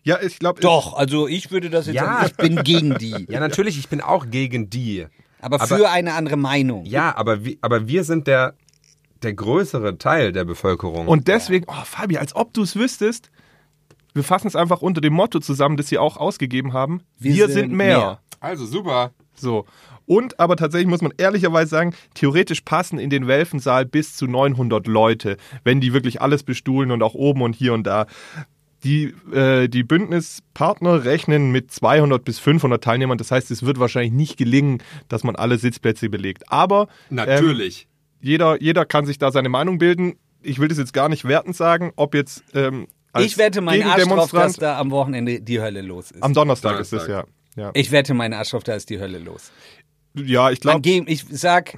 Ja, ich glaube. Doch, also ich würde das jetzt Ja. sagen, ich bin gegen die. Ja, natürlich, ich bin auch gegen die. Aber Aber- für eine andere Meinung. Ja, aber, wir- aber wir sind der, der größere Teil der Bevölkerung. Und deswegen, oh Fabi, als ob du es wüsstest, wir fassen es einfach unter dem Motto zusammen, das sie auch ausgegeben haben. Wir, Wir sind, sind mehr. mehr. also super. So. Und aber tatsächlich muss man ehrlicherweise sagen, theoretisch passen in den Welfensaal bis zu 900 Leute, wenn die wirklich alles bestuhlen und auch oben und hier und da. Die, äh, die Bündnispartner rechnen mit 200 bis 500 Teilnehmern. Das heißt, es wird wahrscheinlich nicht gelingen, dass man alle Sitzplätze belegt. Aber ähm, jeder, jeder kann sich da seine Meinung bilden. Ich will das jetzt gar nicht wertend sagen, ob jetzt ähm, als Ich wette meinen Arsch drauf, dass da am Wochenende die Hölle los ist. Am Donnerstag, Donnerstag. ist es ja. Ja, ich wette meinen Arsch drauf, da ist die Hölle los. ja ich glaube, Ich sag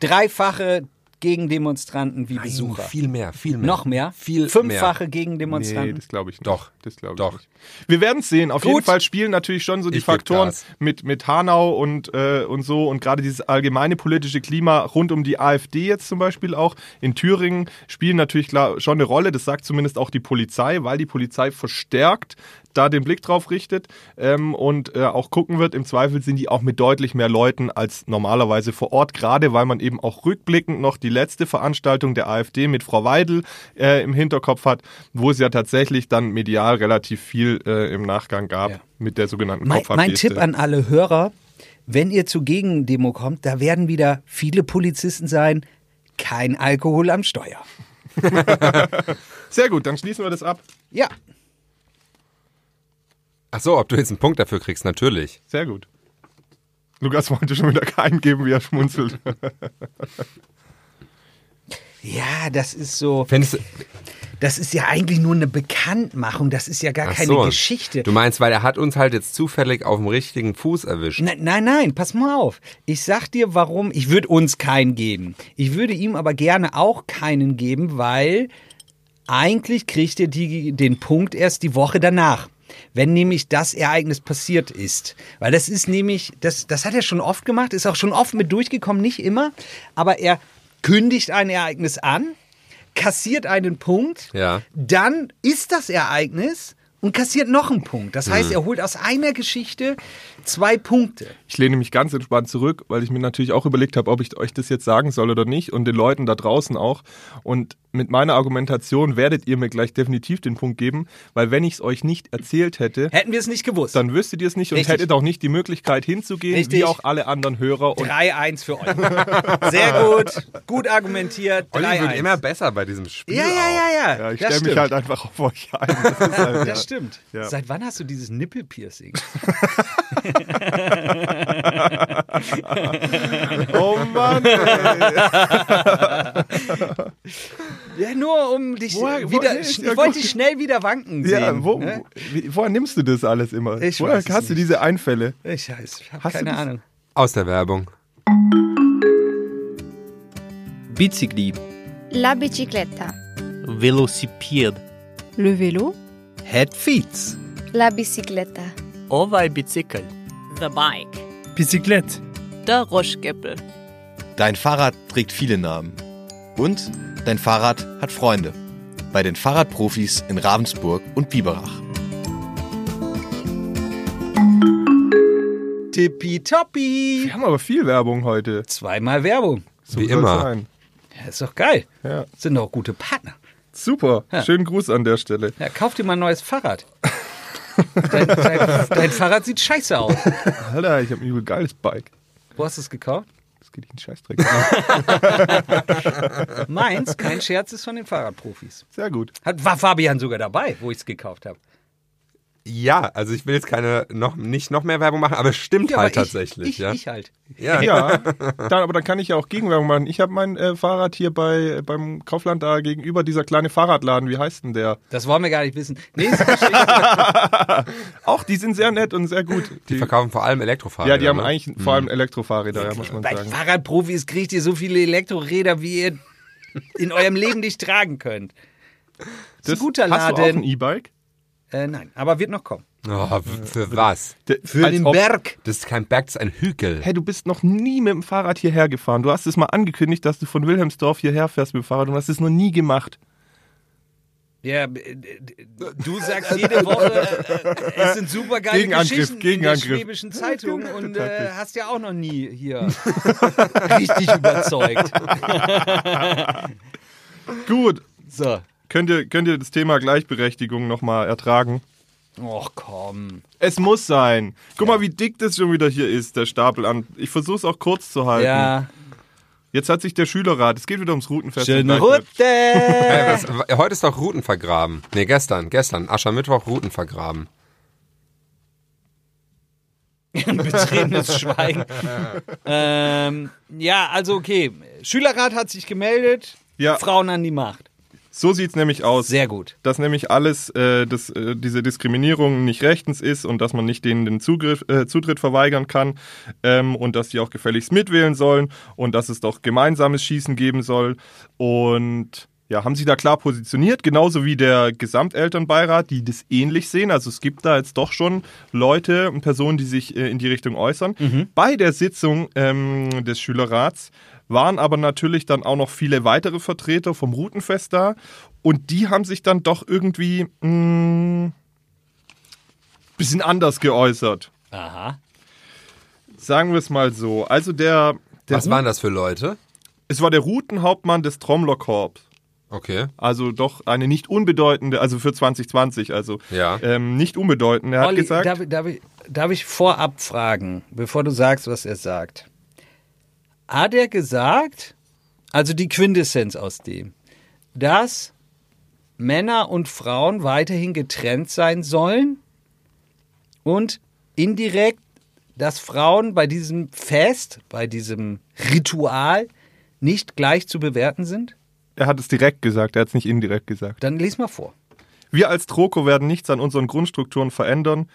dreifache Gegendemonstranten wie Nein, Besucher. viel mehr, viel mehr. Noch mehr? Viel Fünffache nee, Gegendemonstranten? das glaube ich nicht. Doch. Das glaube ich Doch. nicht. Wir werden es sehen. Auf Gut. jeden Fall spielen natürlich schon so die Ich Faktoren mit, mit Hanau und, äh, und so und gerade dieses allgemeine politische Klima rund um die AfD jetzt zum Beispiel auch in Thüringen spielen natürlich klar schon eine Rolle. Das sagt zumindest auch die Polizei, weil die Polizei verstärkt da den Blick drauf richtet ähm, und äh, auch gucken wird. Im Zweifel sind die auch mit deutlich mehr Leuten als normalerweise vor Ort, gerade weil man eben auch rückblickend noch die letzte Veranstaltung der AfD mit Frau Weidel äh, im Hinterkopf hat, wo es ja tatsächlich dann medial relativ viel äh, im Nachgang gab Ja. mit der sogenannten Mein, mein. Tipp an alle Hörer, wenn ihr zur Gegendemo kommt, da werden wieder viele Polizisten sein. Kein Alkohol am Steuer. Sehr gut, dann schließen wir das ab. Ja, Ach so, ob du jetzt einen Punkt dafür kriegst, natürlich. Sehr gut. Lukas wollte schon wieder keinen geben, wie er schmunzelt. ja, das ist so. Findest du, Das ist ja eigentlich nur eine Bekanntmachung. Das ist ja gar Ach keine so. Geschichte. Du meinst, weil er hat uns halt jetzt zufällig auf dem richtigen Fuß erwischt. Nein, nein, nein, pass mal auf. Ich sag dir, warum. Ich würde uns keinen geben. Ich würde ihm aber gerne auch keinen geben, weil eigentlich kriegt er die, den Punkt erst die Woche danach. Wenn nämlich das Ereignis passiert ist. Weil das ist nämlich, das, das hat er schon oft gemacht, ist auch schon oft mit durchgekommen, nicht immer, aber er kündigt ein Ereignis an, kassiert einen Punkt, Ja. dann ist das Ereignis und kassiert noch einen Punkt. Das heißt, er holt aus einer Geschichte zwei Punkte. Ich lehne mich ganz entspannt zurück, weil ich mir natürlich auch überlegt habe, ob ich euch das jetzt sagen soll oder nicht und den Leuten da draußen auch. Und mit meiner Argumentation werdet ihr mir gleich definitiv den Punkt geben, weil wenn ich es euch nicht erzählt hätte, Hätten wir es nicht gewusst. dann wüsstet ihr es nicht und Richtig. hättet auch nicht die Möglichkeit hinzugehen, Richtig. wie auch alle anderen Hörer. Und 3-1 für euch. Sehr gut, gut argumentiert. Olli 3-1. wird immer besser bei diesem Spiel. Ja, ja, ja, ja. ja, ich stelle mich halt einfach auf euch ein. Das halt, ja. Das stimmt. Ja. Seit wann hast du dieses Nippelpiercing? Oh Mann, ey. Ja, nur um dich Woher- wieder. woher ist ich ja wollte dich schnell wieder wanken sehen. Ja, wo, ne? woher nimmst du das alles immer? Ich woher hast du nicht. diese Einfälle? Ich weiß, ich habe Hast du keine Ahnung. Aus der Werbung. Bicicli, La bicicletta. velocipede, Le vélo, Head Feeds. La bicicletta. ovaj bicicl, The Bike. Bicyclette, Der Roschgeppel. Dein Fahrrad trägt viele Namen. Und dein Fahrrad hat Freunde. Bei den Fahrradprofis in Ravensburg und Biberach. Tippitoppi. Wir haben aber viel Werbung heute. Zweimal Werbung. So Wie immer. Sein. Ja, ist doch geil. Ja. Sind doch gute Partner. Super. Ja. Schönen Gruß an der Stelle. Ja, kauf dir mal ein neues Fahrrad. dein, dein, dein Fahrrad sieht scheiße aus. Alter, ich habe ein übel geiles Bike. Wo hast du es gekauft? Das geht dich einen Scheißdreck. Meins, kein Scherz, ist von den Fahrradprofis. Sehr gut. Hat, war Fabian sogar dabei, wo ich es gekauft habe. Ja, also ich will jetzt keine noch nicht noch mehr Werbung machen, aber es stimmt Ja, halt aber ich- tatsächlich, Ich, ja. ich halt. ja. Ja, dann, aber dann kann ich ja auch Gegenwerbung machen. Ich habe mein äh, Fahrrad hier bei beim Kaufland da gegenüber dieser kleine Fahrradladen. Wie heißt denn der? Das wollen wir gar nicht wissen. Nächste Geschichte. Auch, die sind sehr nett und sehr gut. Die verkaufen vor allem Elektrofahrräder. ja, die haben ne? eigentlich vor allem Elektrofahrräder, ja, muss man Bei sagen. Fahrradprofis kriegt ihr so viele Elektroräder, wie ihr in eurem Leben nicht tragen könnt. Das ist ein guter Hast du auch ein Laden. E-Bike? Äh, nein, aber wird noch kommen. Oh, für was? Der- Für als den ob- Berg. Das ist kein Berg, das ist ein Hügel. Hey, du bist noch nie mit dem Fahrrad hierher gefahren. Du hast es mal angekündigt, dass du von Wilhelmsdorf hierher fährst mit dem Fahrrad und hast es noch nie gemacht. Ja, äh, du sagst jede Woche, äh, es sind super geile Gegenangriff, Geschichten in der Schwäbischen Zeitung und äh, hast ja auch noch nie hier richtig überzeugt. Gut. So. Könnt ihr, könnt ihr das Thema Gleichberechtigung nochmal ertragen? Och komm. Es muss sein. Guck mal, wie dick das schon wieder hier ist, der Stapel an. Ich versuche es auch kurz zu halten. Ja. Jetzt hat sich der Schülerrat, es geht wieder ums Routenfest. Schöne Bleichwald. Hey, was, heute ist doch Routen vergraben. Nee, gestern, gestern. Aschermittwoch Routen vergraben. Betretenes Schweigen. ähm, ja, also okay. Schülerrat hat sich gemeldet. Ja. Frauen an die Macht. So sieht's nämlich aus. Sehr gut. dass nämlich alles, äh, dass äh, diese Diskriminierung nicht rechtens ist und dass man nicht denen den Zugriff, äh, Zutritt verweigern kann ähm, und dass die auch gefälligst mitwählen sollen und dass es doch gemeinsames Schießen geben soll und ja, haben sich da klar positioniert, genauso wie der Gesamtelternbeirat, die das ähnlich sehen. Also es gibt da jetzt doch schon Leute und Personen, die sich äh, in die Richtung äußern. Bei der Sitzung ähm, des Schülerrats waren aber natürlich dann auch noch viele weitere Vertreter vom Routenfest da und die haben sich dann doch irgendwie mh, bisschen anders geäußert. Aha. Sagen wir es mal so. Also der, der Was waren das für Leute? es war der Routenhauptmann des Trommlerkorps. Okay. Also doch eine nicht unbedeutende, also für 2020, also Ja. ähm, nicht unbedeutend. Er hat Olli, gesagt, darf, darf, ich, darf ich vorab fragen, bevor du sagst, was er sagt? Hat er gesagt, also die Quintessenz aus dem, dass Männer und Frauen weiterhin getrennt sein sollen und indirekt, dass Frauen bei diesem Fest, bei diesem Ritual nicht gleich zu bewerten sind? er hat es direkt gesagt, er hat es nicht indirekt gesagt. Dann lies mal vor. Wir als Troko werden nichts an unseren Grundstrukturen verändern.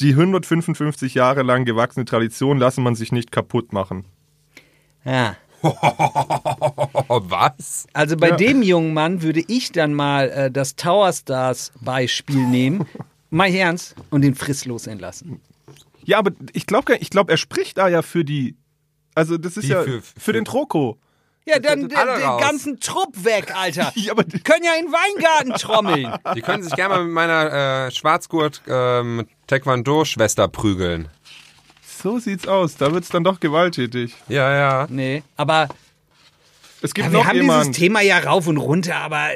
Die 155 Jahre lang gewachsene Tradition lassen man sich nicht kaputt machen. Ja. Was? Also bei Ja. dem jungen Mann würde ich dann mal äh, das Tower Stars Beispiel nehmen. Mal ernst und den fristlos entlassen. Ja, aber ich glaube, ich glaub, er spricht da ja für die. Also, das ist Wie ja für- für, für- den Troko. Ja, dann den, den ganzen Trupp weg, Alter. Ja, aber Können ja in den Weingarten trommeln. Die können sich gerne mal mit meiner äh, Schwarzgurt ähm, Taekwondo-Schwester prügeln. So sieht's aus. Da wird's dann doch gewalttätig. Ja, ja. Nee, aber Es gibt ja, wir noch haben jemanden. dieses Thema ja rauf und runter, aber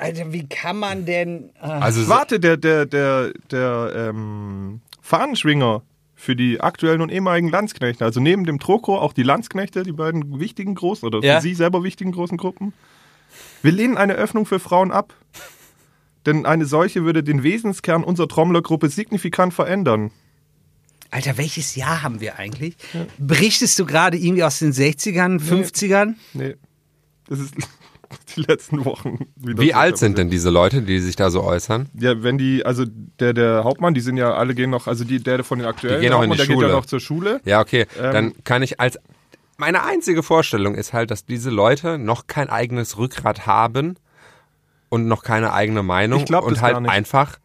Alter, wie kann man denn... ah. Also so- Warte, der, der, der, der ähm, Fahnenschwinger für die aktuellen und ehemaligen Landsknechte. Also neben dem Troko auch die Landsknechte, die beiden wichtigen großen oder Ja. für sie selber wichtigen großen Gruppen. Wir lehnen eine Öffnung für Frauen ab. Denn eine solche würde den Wesenskern unserer Trommlergruppe signifikant verändern. Alter, welches Jahr haben wir eigentlich? Berichtest du gerade irgendwie aus den 60ern, 50ern? Nee. Das ist die letzten Wochen. wieder Wie alt sind passiert. denn diese Leute, die sich da so äußern? Ja, wenn die, also der, der Hauptmann, die sind ja alle gehen noch, also die, der von den aktuellen, Die gehen noch in Hauptmann, die der Schule. geht ja noch zur Schule. Ja, okay. Ähm, Dann kann ich als. Meine einzige Vorstellung ist halt, dass diese Leute noch kein eigenes Rückgrat haben und noch keine eigene Meinung Ich glaub und das halt gar nicht. einfach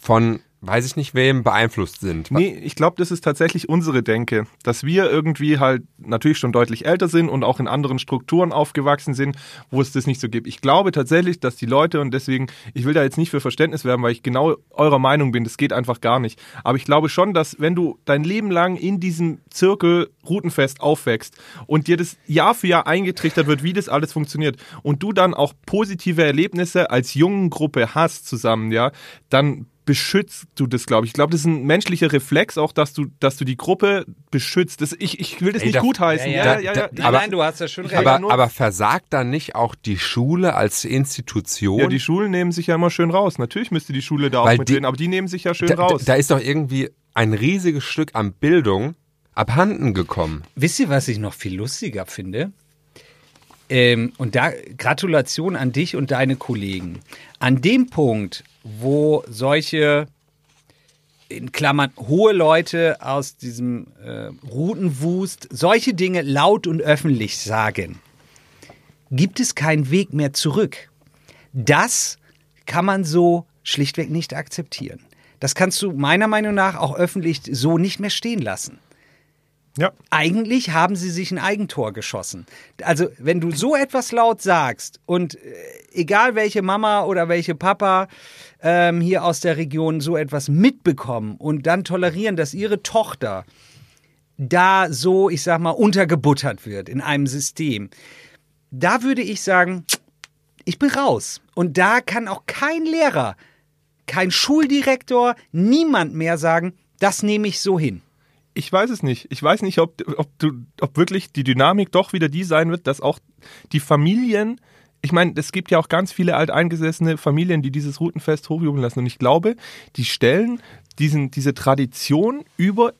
von, weiß ich nicht wem, beeinflusst sind. Nee, ich glaube, das ist tatsächlich unsere Denke, dass wir irgendwie halt natürlich schon deutlich älter sind und auch in anderen Strukturen aufgewachsen sind, wo es das nicht so gibt. Ich glaube tatsächlich, dass die Leute und deswegen, ich will da jetzt nicht für Verständnis werben, weil ich genau eurer Meinung bin, das geht einfach gar nicht. Aber ich glaube schon, dass wenn du dein Leben lang in diesem Zirkel Routenfest aufwächst und dir das Jahr für Jahr eingetrichtert wird, wie das alles funktioniert und du dann auch positive Erlebnisse als jungen Gruppe hast zusammen, ja, dann beschützt du das, glaube ich. Ich glaube, das ist ein menschlicher Reflex auch, dass du, dass du die Gruppe beschützt. Das, ich, ich will das Ey, nicht da- gutheißen. Ja, Ja, ja, ja, ja. Nein, Aber- nein, du hast ja schon recht. Aber, aber versagt dann nicht auch die Schule als Institution? Ja, die Schulen nehmen sich ja immer schön raus. Natürlich müsste die Schule da auch Weil mit die- reden, aber die nehmen sich ja schön da, da, raus. da ist doch irgendwie ein riesiges Stück an Bildung abhanden gekommen. Wisst ihr, was ich noch viel lustiger finde? Ähm, und da Gratulation an dich und deine Kollegen. An dem Punkt, wo solche in Klammern hohe Leute aus diesem äh, Routenwust solche Dinge laut und öffentlich sagen, gibt es keinen Weg mehr zurück. Das kann man so schlichtweg nicht akzeptieren. Das kannst du meiner Meinung nach auch öffentlich so nicht mehr stehen lassen ja. eigentlich haben sie sich ein Eigentor geschossen. Also, wenn du so etwas laut sagst und äh, egal welche Mama oder welche Papa ähm, hier aus der Region so etwas mitbekommen und dann tolerieren, dass ihre Tochter da so, ich sag mal, untergebuttert wird in einem System, da würde ich sagen, ich bin raus. Und da kann auch kein Lehrer, kein Schuldirektor, niemand mehr sagen, das nehme ich so hin. Ich weiß es nicht. Ich weiß nicht, ob, ob, du, ob wirklich die Dynamik doch wieder die sein wird, dass auch die Familien, ich meine, es gibt ja auch ganz viele alteingesessene Familien, die dieses Routenfest hochjubeln lassen. Und ich glaube, die stellen diesen, diese Tradition über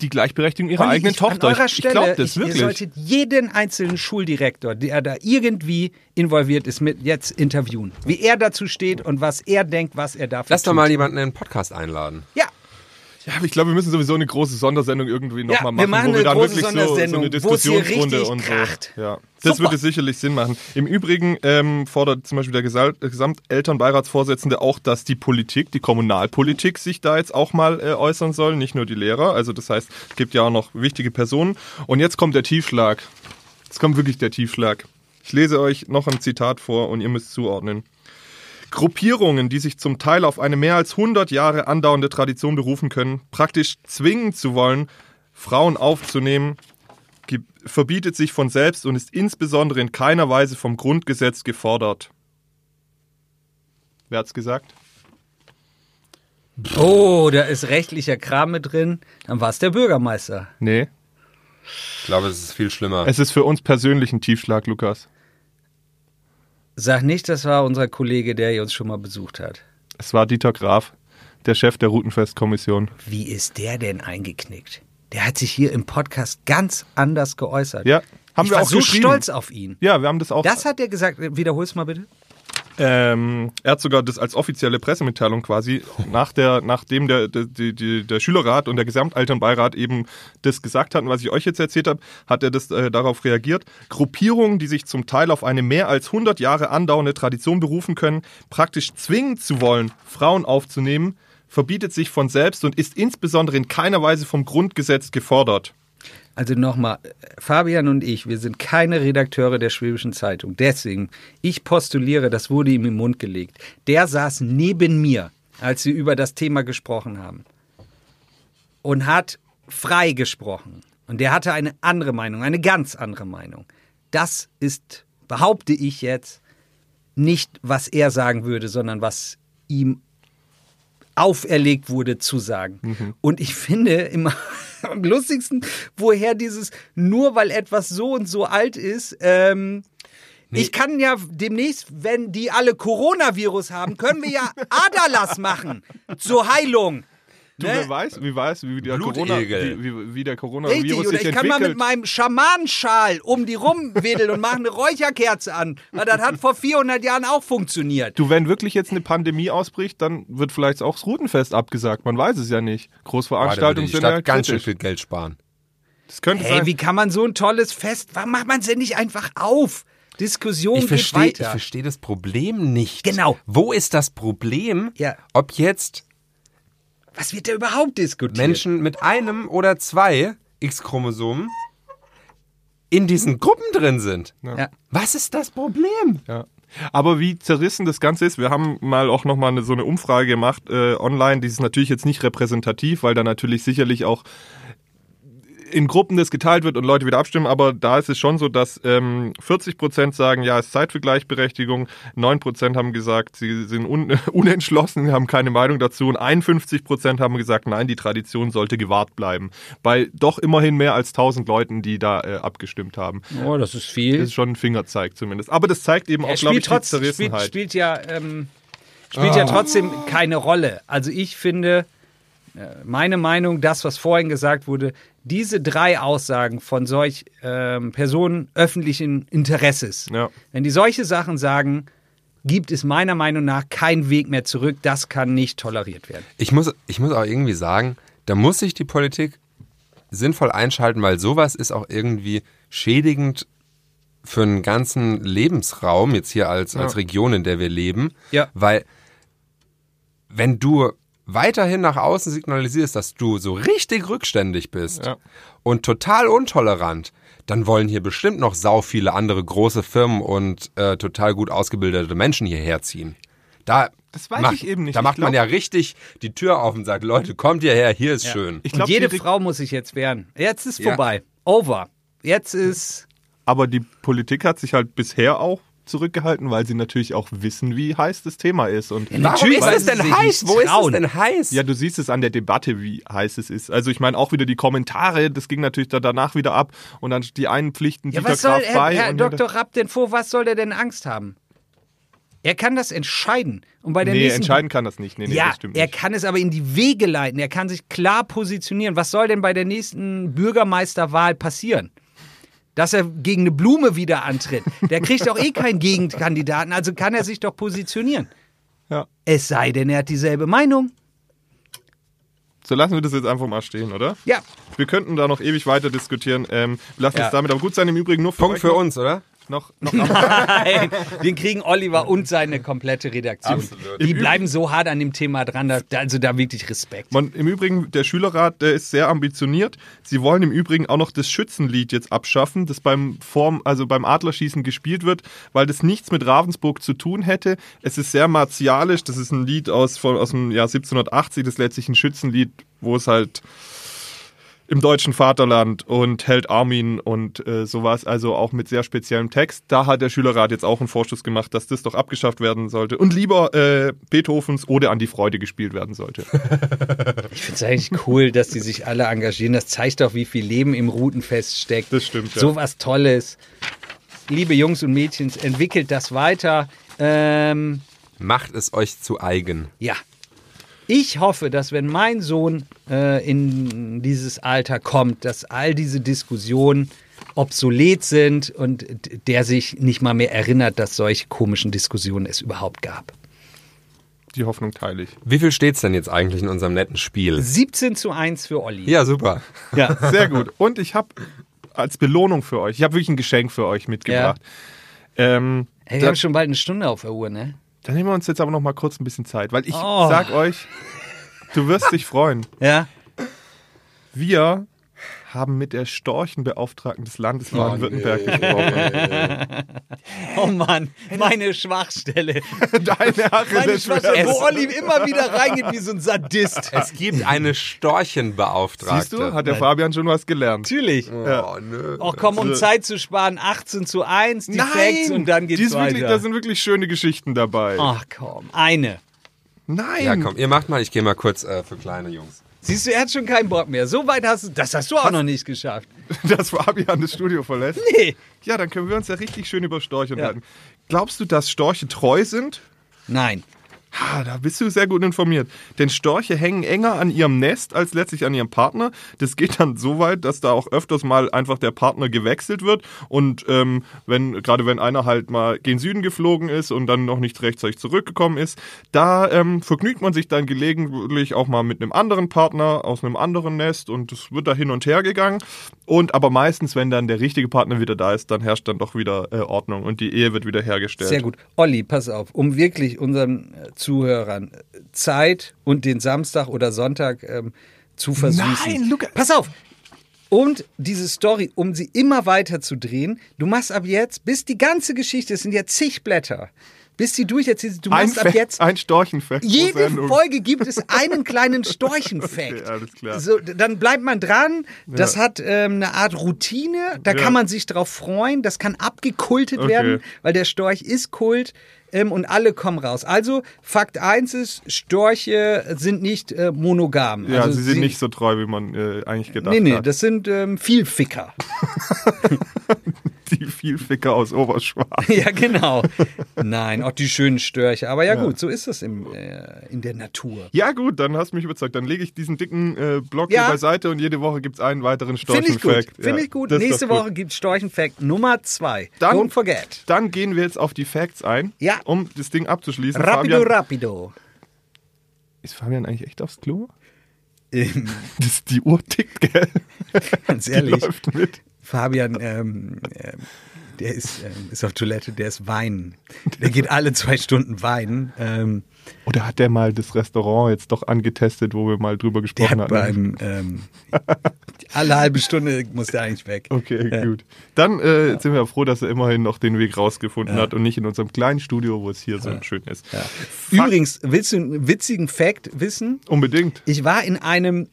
die Gleichberechtigung ihrer Olli, eigenen ich, Tochter. An eurer ich ich Stelle, glaube das ich, Ihr wirklich. solltet jeden einzelnen Schuldirektor, der da irgendwie involviert ist, mit jetzt interviewen. Wie er dazu steht und was er denkt, was er dafür Lass doch tut. mal jemanden in den Podcast einladen. Ja, Ja, aber ich glaube, wir müssen sowieso eine große Sondersendung irgendwie nochmal Ja, machen, wir machen wo wir dann wirklich so, so eine Diskussionsrunde und so. kracht. Ja. Das Super. würde sicherlich Sinn machen. Im Übrigen ähm, fordert zum Beispiel der der Gesamtelternbeiratsvorsitzende auch, dass die Politik, die Kommunalpolitik sich da jetzt auch mal äh, äußern soll, nicht nur die Lehrer. Also das heißt, es gibt ja auch noch wichtige Personen. Und jetzt kommt der Tiefschlag. Jetzt kommt wirklich der Tiefschlag. Ich lese euch noch ein Zitat vor und ihr müsst zuordnen. Gruppierungen, die sich zum Teil auf eine mehr als 100 Jahre andauernde Tradition berufen können, praktisch zwingen zu wollen, Frauen aufzunehmen, verbietet sich von selbst und ist insbesondere in keiner Weise vom Grundgesetz gefordert. Wer hat's gesagt? Oh, da ist rechtlicher Kram mit drin. Dann war es der Bürgermeister. Nee. Ich glaube, es ist viel schlimmer. Es ist für uns persönlich ein Tiefschlag, Lukas. Sag nicht, das war unser Kollege, der uns schon mal besucht hat. Es war Dieter Graf, der Chef der Routenfestkommission. Wie ist der denn eingeknickt? Der hat sich hier im Podcast ganz anders geäußert. Ja, haben ich wir war auch so stolz auf ihn. Ja, wir haben das auch. Das hat er gesagt. Wiederhol's mal bitte. Ähm, er hat sogar das als offizielle Pressemitteilung quasi, nach der, nachdem der, der, die, der Schülerrat und der Gesamtelternbeirat eben das gesagt hatten, was ich euch jetzt erzählt habe, hat er das äh, darauf reagiert. Gruppierungen, die sich zum Teil auf eine mehr als 100 Jahre andauernde Tradition berufen können, praktisch zwingen zu wollen, Frauen aufzunehmen, verbietet sich von selbst und ist insbesondere in keiner Weise vom Grundgesetz gefordert. Also nochmal, Fabian und ich, wir sind keine Redakteure der Schwäbischen Zeitung. Deswegen, ich postuliere, das wurde ihm im Mund gelegt. Der saß neben mir, als wir über das Thema gesprochen haben. Und hat frei gesprochen. Und der hatte eine andere Meinung, eine ganz andere Meinung. Das ist, behaupte ich jetzt, nicht, was er sagen würde, sondern was ihm auferlegt wurde zu sagen. Und ich finde immer am lustigsten, woher dieses nur weil etwas so und so alt ist, ähm, Ich kann ja demnächst, wenn die alle Coronavirus haben, können wir ja Aderlass machen zur Heilung. Du, Ne? wer weiß, wie weiß, wie der Corona, wie, wie, wie der Richtig, Coronavirus oder sich ich kann mal mit meinem Schamanenschal um die rumwedeln und mache eine Räucherkerze an. Weil das hat vor 400 Jahren auch funktioniert. Du, wenn wirklich jetzt eine Pandemie ausbricht, dann wird vielleicht auch das Routenfest abgesagt. Man weiß es ja nicht. Großveranstaltungen sind ja Stadt ganz schön viel Geld sparen. Das könnte Hey, sein. wie kann man so ein tolles Fest, warum macht man es denn nicht einfach auf? Diskussion Ich geht verstehe ich weiter. versteh das Problem nicht. Genau. Wo ist das Problem, Ja. ob jetzt Was wird da überhaupt diskutiert? Menschen mit einem oder zwei X-Chromosomen in diesen Gruppen drin sind? Ja. Was ist das Problem? Ja. Aber wie zerrissen das Ganze ist, wir haben mal auch nochmal eine, so eine Umfrage gemacht äh, online, die ist natürlich jetzt nicht repräsentativ, weil da natürlich sicherlich auch in Gruppen das geteilt wird und Leute wieder abstimmen, aber da ist es schon so, dass ähm, 40 Prozent sagen, ja, es ist Zeit für Gleichberechtigung, 9 Prozent haben gesagt, sie sind un unentschlossen, haben keine Meinung dazu und 51 Prozent haben gesagt, nein, die Tradition sollte gewahrt bleiben. Bei doch immerhin mehr als 1000 Leuten, die da äh, abgestimmt haben. Oh, das ist Das viel. ist schon ein Fingerzeig zumindest. Aber das zeigt eben auch, glaube spielt, ich, die trotz, spielt, Zerrissenheit. spielt ja, ähm, spielt ja trotzdem keine Rolle. Also ich finde, meine Meinung, das, was vorhin gesagt wurde, diese drei Aussagen von solch ähm, Personen öffentlichen Interesses, Ja. wenn die solche Sachen sagen, gibt es meiner Meinung nach keinen Weg mehr zurück. Das kann nicht toleriert werden. Ich muss, ich muss auch irgendwie sagen, da muss sich die Politik sinnvoll einschalten, weil sowas ist auch irgendwie schädigend für einen ganzen Lebensraum, jetzt hier als, als Region, in der wir leben. Ja. Weil wenn du weiterhin nach außen signalisierst, dass du so richtig rückständig bist Ja. und total untolerant, dann wollen hier bestimmt noch sau viele andere große Firmen und äh, total gut ausgebildete Menschen hierher ziehen. Da Das weiß macht, ich eben nicht. Da Ich macht man glaub- ja richtig die Tür auf und sagt, Leute, kommt hierher, hier ist schön. Ich Und glaube, jede Frau muss sich jetzt wehren. Jetzt ist Ja. vorbei. Over. Jetzt ist. aber die Politik hat sich halt bisher auch zurückgehalten, weil sie natürlich auch wissen, wie heiß das Thema ist. Und Warum Natürlich, ist es denn heiß? Wo ist es denn heiß? ja, du siehst es an der Debatte, wie heiß es ist. Also ich meine auch wieder die Kommentare, das ging natürlich da danach wieder ab und dann die einen pflichten Ja, Dieter was soll Graf Herr, bei. Herr und Dr. Rapp denn vor, was soll der denn Angst haben? Er kann das entscheiden. Und bei der Nee, entscheiden kann das nicht. Nee, nee, ja, das stimmt er nicht. kann es aber in die Wege leiten. Er kann sich klar positionieren. Was soll denn bei der nächsten Bürgermeisterwahl passieren? Dass er gegen eine Blume wieder antritt. Der kriegt doch eh keinen Gegenkandidaten, also kann er sich doch positionieren. Ja. Es sei denn, er hat dieselbe Meinung. So lassen wir das jetzt einfach mal stehen, oder? Ja, Wir könnten da noch ewig weiter diskutieren. Ähm, lass Ja. es damit aber gut sein. Im Übrigen nur für Punkt euch für uns, oder? Noch, noch am, Nein, den kriegen Oliver und seine komplette Redaktion. Absolut. Die Im bleiben so hart an dem Thema dran, da, also da wirklich Respekt. Man, Im Übrigen, der Schülerrat, der ist sehr ambitioniert. Sie wollen im Übrigen auch noch das Schützenlied jetzt abschaffen, das beim Form, also beim Adlerschießen gespielt wird, weil das nichts mit Ravensburg zu tun hätte. Es ist sehr martialisch. Das ist ein Lied aus, von, aus dem Jahr 1780. Das ist letztlich ein Schützenlied, wo es halt im deutschen Vaterland und Held Armin und äh, sowas, also auch mit sehr speziellem Text. Da hat der Schülerrat jetzt auch einen Vorschuss gemacht, dass das doch abgeschafft werden sollte und lieber äh, Beethovens Ode an die Freude gespielt werden sollte. Ich finde es eigentlich cool, dass die sich alle engagieren. Das zeigt doch, wie viel Leben im Routenfest steckt. Das stimmt, ja. So was Tolles. Liebe Jungs und Mädchen, entwickelt das weiter. Ähm, Macht es euch zu eigen. ja. Ich hoffe, dass wenn mein Sohn äh, in dieses Alter kommt, dass all diese Diskussionen obsolet sind und der sich nicht mal mehr erinnert, dass solche komischen Diskussionen es überhaupt gab. Die Hoffnung teile ich. Wie viel steht's denn jetzt eigentlich in unserem netten Spiel? 17 zu 1 für Olli. Ja, super. Ja. Sehr gut. Und ich habe als Belohnung für euch, ich habe wirklich ein Geschenk für euch mitgebracht. Ähm, Hey, wir haben schon bald eine Stunde auf der Uhr, ne? Dann nehmen wir uns jetzt aber noch mal kurz ein bisschen Zeit, weil ich Oh. sag euch, du wirst dich freuen. Ja. Wir haben mit der Storchenbeauftragten des Landes Baden-Württemberg gesprochen. Oh Mann, meine Schwachstelle. Deine Meine Achillesferse. Schwachstelle, wo Olli immer wieder reingeht wie so ein Sadist. Es gibt eine Storchenbeauftragte. Siehst du, hat der Fabian schon was gelernt. Natürlich. Oh, nö. Ach komm, um So. Zeit zu sparen, 18 zu 1, die Facts und dann geht's wirklich, da weiter. sind wirklich schöne Geschichten dabei. Ach komm, eine. Nein. Ja, komm, ihr macht mal, ich gehe mal kurz äh, für kleine Jungs. Siehst du, er hat schon keinen Bock mehr. So weit hast du, das hast du auch noch nicht geschafft. Dass Fabian das Studio verlässt. Nee. Ja, dann können wir uns ja richtig schön über Storche Ja. unterhalten. Glaubst du, dass Storche treu sind? Nein. Ha, da bist du sehr gut informiert. Denn Storche hängen enger an ihrem Nest als letztlich an ihrem Partner. Das geht dann so weit, dass da auch öfters mal einfach der Partner gewechselt wird. Und ähm, wenn, gerade wenn einer halt mal gen Süden geflogen ist und dann noch nicht rechtzeitig zurückgekommen ist, da ähm, vergnügt man sich dann gelegentlich auch mal mit einem anderen Partner aus einem anderen Nest und es wird da hin und her gegangen. Und aber meistens, wenn dann der richtige Partner wieder da ist, dann herrscht dann doch wieder äh, Ordnung und die Ehe wird wieder hergestellt. Sehr gut. Olli, pass auf, um wirklich unseren äh, Zuhörern äh, Zeit und den Samstag oder Sonntag ähm, zu versüßen. Nein, Luca- Pass auf! Und diese Story, um sie immer weiter zu drehen, du machst ab jetzt, bis die ganze Geschichte, es sind ja zig Blätter, bis sie durcherzählt ist, du Ein, machst ab Fact- jetzt ein Storchenfakt. Jede. Folge gibt es einen kleinen Storchenfact. Okay, alles klar. So, dann bleibt man dran. Das hat ähm, eine Art Routine. Da Ja. kann man sich drauf freuen. Das kann abgekultet Okay. werden, weil der Storch ist Kult. Ähm, und alle kommen raus. Also, Fakt 1 ist, Storche sind nicht äh, monogam. Ja, also sie sind nicht so treu, wie man äh, eigentlich gedacht Nee, nee, hat. das sind ähm, Vielficker. Vielficker aus Oberschwarz. ja, genau. Nein, auch die schönen Störche. Aber ja, gut, so ist das im, äh, in der Natur. Ja gut, dann hast du mich überzeugt. Dann lege ich diesen dicken äh, Block Ja. hier beiseite und jede Woche gibt es einen weiteren Finde ich gut. Storchenfact. Ja, Finde ich gut. Nächste. Woche gibt es Storchenfact Nummer 2. Dann- Don't forget. Dann gehen wir jetzt auf die Facts ein, Ja. um das Ding abzuschließen. Rapido, Fabian, rapido. ist Fabian eigentlich echt aufs Klo? Ähm, Das, die Uhr tickt, gell? Ganz ehrlich. Fabian, ähm, ähm, der ist, ähm, ist auf Toilette, der ist weinen. Der geht alle zwei Stunden weinen. Ähm, Oder hat der mal das Restaurant jetzt doch angetestet, wo wir mal drüber der gesprochen hat hatten? beim, ähm, alle halbe Stunde muss der eigentlich weg. Okay, Ja. gut. Dann äh, sind wir froh, dass er immerhin noch den Weg rausgefunden Ja. hat und nicht in unserem kleinen Studio, wo es hier so schön ist. Übrigens, willst du einen witzigen Fact wissen? Unbedingt. Ich war in einem,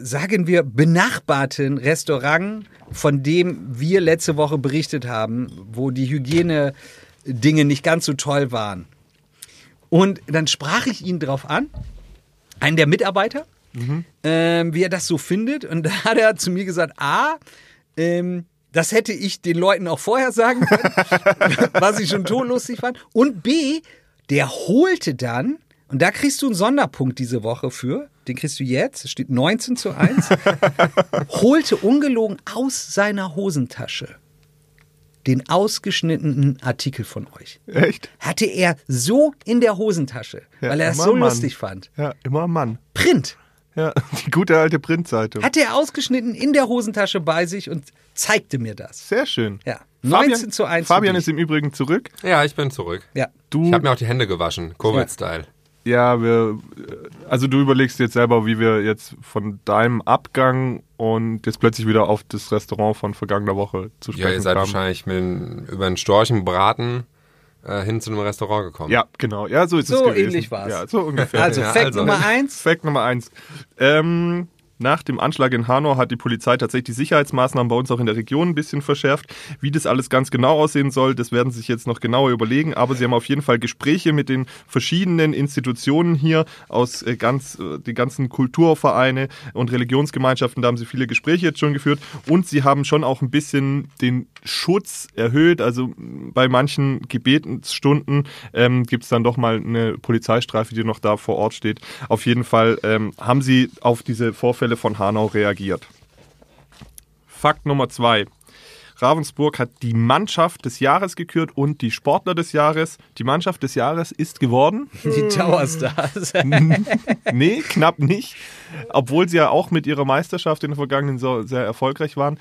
sagen wir, benachbarten Restaurant, von dem wir letzte Woche berichtet haben, wo die Hygiene-Dinge nicht ganz so toll waren. Und dann sprach ich ihn drauf an, einen der Mitarbeiter, ähm, wie er das so findet. Und da hat er zu mir gesagt, A, ähm, das hätte ich den Leuten auch vorher sagen können, was ich schon todlustig fand. Und B, der holte dann, und da kriegst du einen Sonderpunkt diese Woche für, den kriegst du jetzt, es steht 19 zu 1, holte ungelogen aus seiner Hosentasche den ausgeschnittenen Artikel von euch. Echt? Hatte er so in der Hosentasche, Ja, weil er es immer so Mann. lustig fand. Ja, immer Mann. Print. Ja, die gute alte Printzeitung. Hatte er ausgeschnitten in der Hosentasche bei sich und zeigte mir das. Sehr schön. Ja. 19 zu 1 für Fabian ist im Übrigen zurück. Ja, ich bin zurück. Ja. Du, Ich habe mir auch die Hände gewaschen, Covid-Style. ja, wir, also du überlegst jetzt selber, wie wir jetzt von deinem Abgang und jetzt plötzlich wieder auf das Restaurant von vergangener Woche zu sprechen Ja, ihr seid kamen. wahrscheinlich mit, über einen Storchenbraten äh, hin zu einem Restaurant gekommen. Ja, genau. Ja, so ist So es gewesen. ähnlich war's. Ja, so ungefähr. Also, Ja, Fact also. Nummer 1. Fact Nummer eins. Ähm, nach dem Anschlag in Hanau hat die Polizei tatsächlich die Sicherheitsmaßnahmen bei uns auch in der Region ein bisschen verschärft. Wie das alles ganz genau aussehen soll, das werden sie sich jetzt noch genauer überlegen. Aber sie haben auf jeden Fall Gespräche mit den verschiedenen Institutionen hier aus äh, ganz, äh, die ganzen Kulturvereine und Religionsgemeinschaften. Da haben sie viele Gespräche jetzt schon geführt. Und sie haben schon auch ein bisschen den Schutz erhöht. Also mh, bei manchen Gebetsstunden ähm, gibt es dann doch mal eine Polizeistreife, die noch da vor Ort steht. Auf jeden Fall ähm, haben sie auf diese Vorfälle von Hanau reagiert. Fakt Nummer zwei. Ravensburg hat die Mannschaft des Jahres gekürt und die Sportler des Jahres. Die Mannschaft des Jahres ist geworden. Die Tower Stars. nee, knapp nicht. Obwohl sie ja auch mit ihrer Meisterschaft in der vergangenen Saison sehr erfolgreich waren.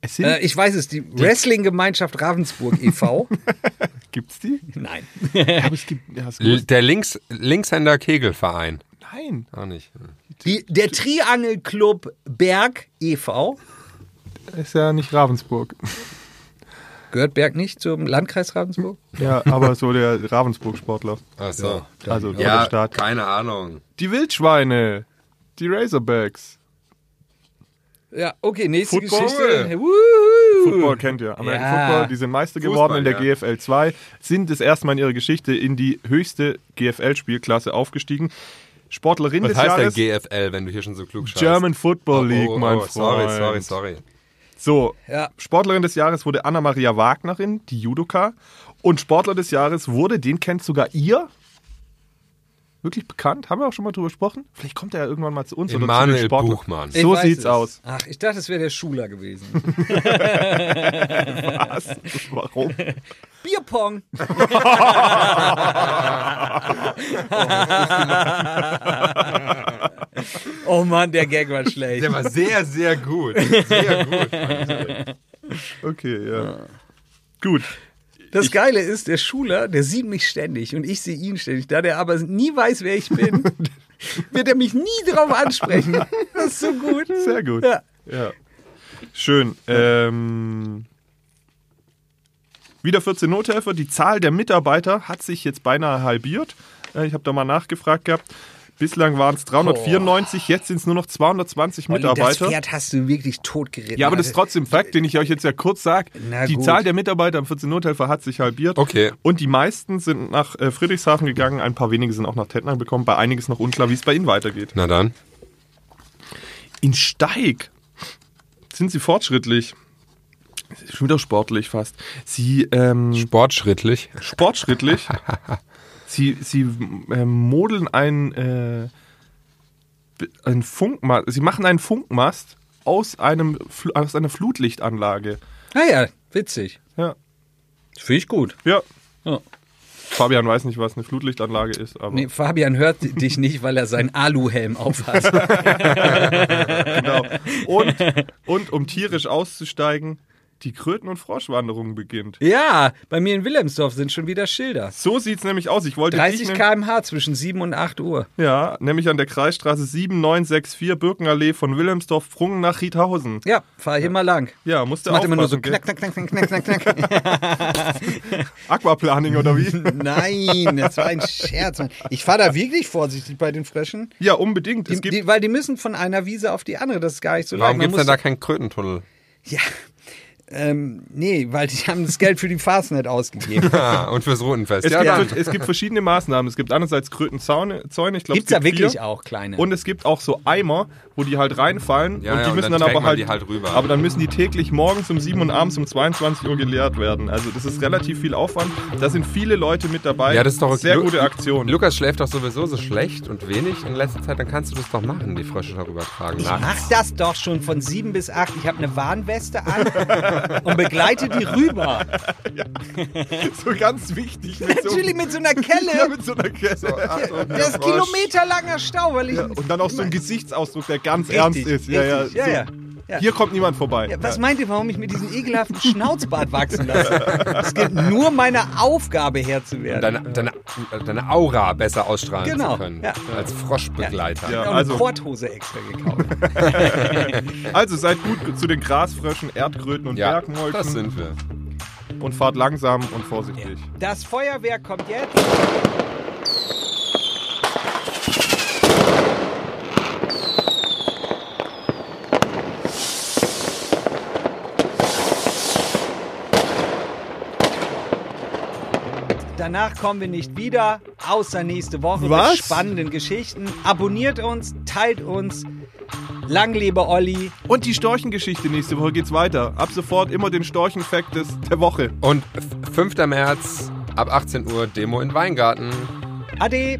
Es sind, äh, ich weiß es, die Wrestling-Gemeinschaft Ravensburg e.V. gibt's die? Nein. Aber es gibt, ja, es L- Der Links, Linkshänder Kegelverein. Nein. Auch nicht. Die, der Triangle Club Berg e.V. Ist ja nicht Ravensburg. Gehört Berg nicht zum Landkreis Ravensburg? Ja, aber so der Ravensburg-Sportler. Ach so. Also der Ja, Staat. keine Ahnung. Die Wildschweine. Die Razorbacks. Ja, okay, nächste Football. Geschichte. Woohoo. Football kennt ihr. American Ja. Football, die sind Meister Fußball, geworden in der ja. GFL 2, sind das erste Mal in ihrer Geschichte in die höchste GFL-Spielklasse aufgestiegen. Sportlerin Was des heißt Jahres. denn GFL, wenn du hier schon so klug schaust? German Football Oh, League, oh, oh, mein oh, Freund. Sorry, sorry, sorry. So, Ja. Sportlerin des Jahres wurde Anna-Maria Wagnerin, die Judoka. Und Sportler des Jahres wurde, den kennt sogar ihr. Wirklich bekannt? Haben wir auch schon mal drüber gesprochen? Vielleicht kommt er ja irgendwann mal zu uns oder zu den Emanuel Sportlern. Buchmann. So sieht's es. aus. Ach, ich dachte, es wäre der Schuler gewesen. Was? Warum? Bierpong. oh Mann, der Gag war schlecht. Der war sehr, sehr gut. Sehr gut. Okay, ja. Gut. Das Geile ist, der Schuler, der sieht mich ständig und ich sehe ihn ständig. Da der aber nie weiß, wer ich bin, wird er mich nie drauf ansprechen. Das ist so gut. Sehr gut. Ja. Ja. Schön. Ähm, wieder 14 Nothelfer. Die Zahl der Mitarbeiter hat sich jetzt beinahe halbiert. Äh, Ich habe da mal nachgefragt gehabt. Bislang waren es 394, jetzt sind es nur noch 220 Olli, das Mitarbeiter. Pferd hast du wirklich totgeritten. Ja, aber das ist trotzdem Fakt, den ich euch jetzt ja kurz sage. Die gut. Zahl der Mitarbeiter am 14 Nothelfer hat sich halbiert. Okay. Und die meisten sind nach äh, Friedrichshafen gegangen, ein paar wenige sind auch nach Tettnang gekommen. Bei einiges noch unklar, wie es bei ihnen weitergeht. Na dann. In Steig sind sie fortschrittlich. Schon wieder sportlich fast. Sie ähm, Sportschrittlich. sportschrittlich. sie sie ähm, modeln ein, äh, ein Funkmast. Sie machen einen Funkmast aus einem Fl- aus einer Flutlichtanlage. Naja, Ah witzig. Ja, Finde ich gut. ja. Ja. Fabian weiß nicht, was eine Flutlichtanlage ist, aber Nee, Fabian hört dich nicht, weil er seinen Aluhelm aufhat. genau. Und, und um tierisch auszusteigen, die Kröten- und Froschwanderung beginnt. ja, bei mir in Wilhelmsdorf sind schon wieder Schilder. So sieht's nämlich aus. Ich wollte 30 dich, nehm- km/h zwischen 7 und 8 Uhr. Ja, nämlich an der Kreisstraße 7964 Birkenallee von Wilhelmsdorf Prungen nach Riedhausen. Ja, fahr hier mal lang. Ja, musste Macht immer nur so knack, knack, knack, knack, knack, knack? Aquaplaning oder wie? Nein, das war ein Scherz. Mann. Ich fahre da wirklich vorsichtig bei den Fröschen. Ja, unbedingt. Es Die, gibt die, weil die müssen von einer Wiese auf die andere. Das ist gar nicht so Warum leicht. gibt es denn da keinen Krötentunnel? Ja, ähm, nee, weil die haben das Geld für die Fastnet ausgegeben. Und fürs Rotenfest. es, ja, gibt, es gibt verschiedene Maßnahmen. Es gibt einerseits Krötenzäune, Zäune, ich glaube, Gibt's da wirklich auch kleine? Und es gibt auch so Eimer, wo die halt reinfallen Ja, und ja, die und müssen dann dann, aber halt, die halt rüber. aber dann müssen die täglich morgens um 7 und abends um 22 Uhr geleert werden. Also das ist relativ viel Aufwand. Da sind viele Leute mit dabei. Ja, das ist doch okay. sehr Lu- gute Aktion. Lukas schläft doch sowieso so schlecht und wenig in letzter Zeit, dann kannst du das doch machen, die Frösche darüber tragen. Ich mach das doch schon von 7 bis 8. Ich habe eine Warnweste an und begleite die rüber. so ganz wichtig. Mit so, Natürlich mit so einer ja, Kelle. mit so einer Kette. Das ist kilometerlanger Stau, weil ich. Ja, und dann auch so ein Gesichtsausdruck, der ganz Richtig, ernst ist. Ja, ja, richtig. Ja, so. ja. Ja. Hier kommt niemand vorbei. Ja, was meint ihr, warum ich mir diesen ekelhaften Schnauzbart wachsen lasse? Es geht nur meiner Aufgabe Herr zu werden. Deine, deine, deine Aura besser ausstrahlen Genau, zu können. ja. Als Froschbegleiter. Ja. Ich hab auch also- eine Korthose extra gekauft. Also seid gut zu den Grasfröschen, Erdkröten und Ja, Bergmolchen das sind wir. und fahrt langsam und vorsichtig. Das Feuerwerk kommt jetzt. Danach kommen wir nicht wieder, außer nächste Woche Was? mit spannenden Geschichten. Abonniert uns, teilt uns. Lang lebe Olli. Und die Storchengeschichte nächste Woche geht's weiter. Ab sofort immer den Storchenfact des der Woche. Und f- 5. März ab 18 Uhr Demo in Weingarten. Ade.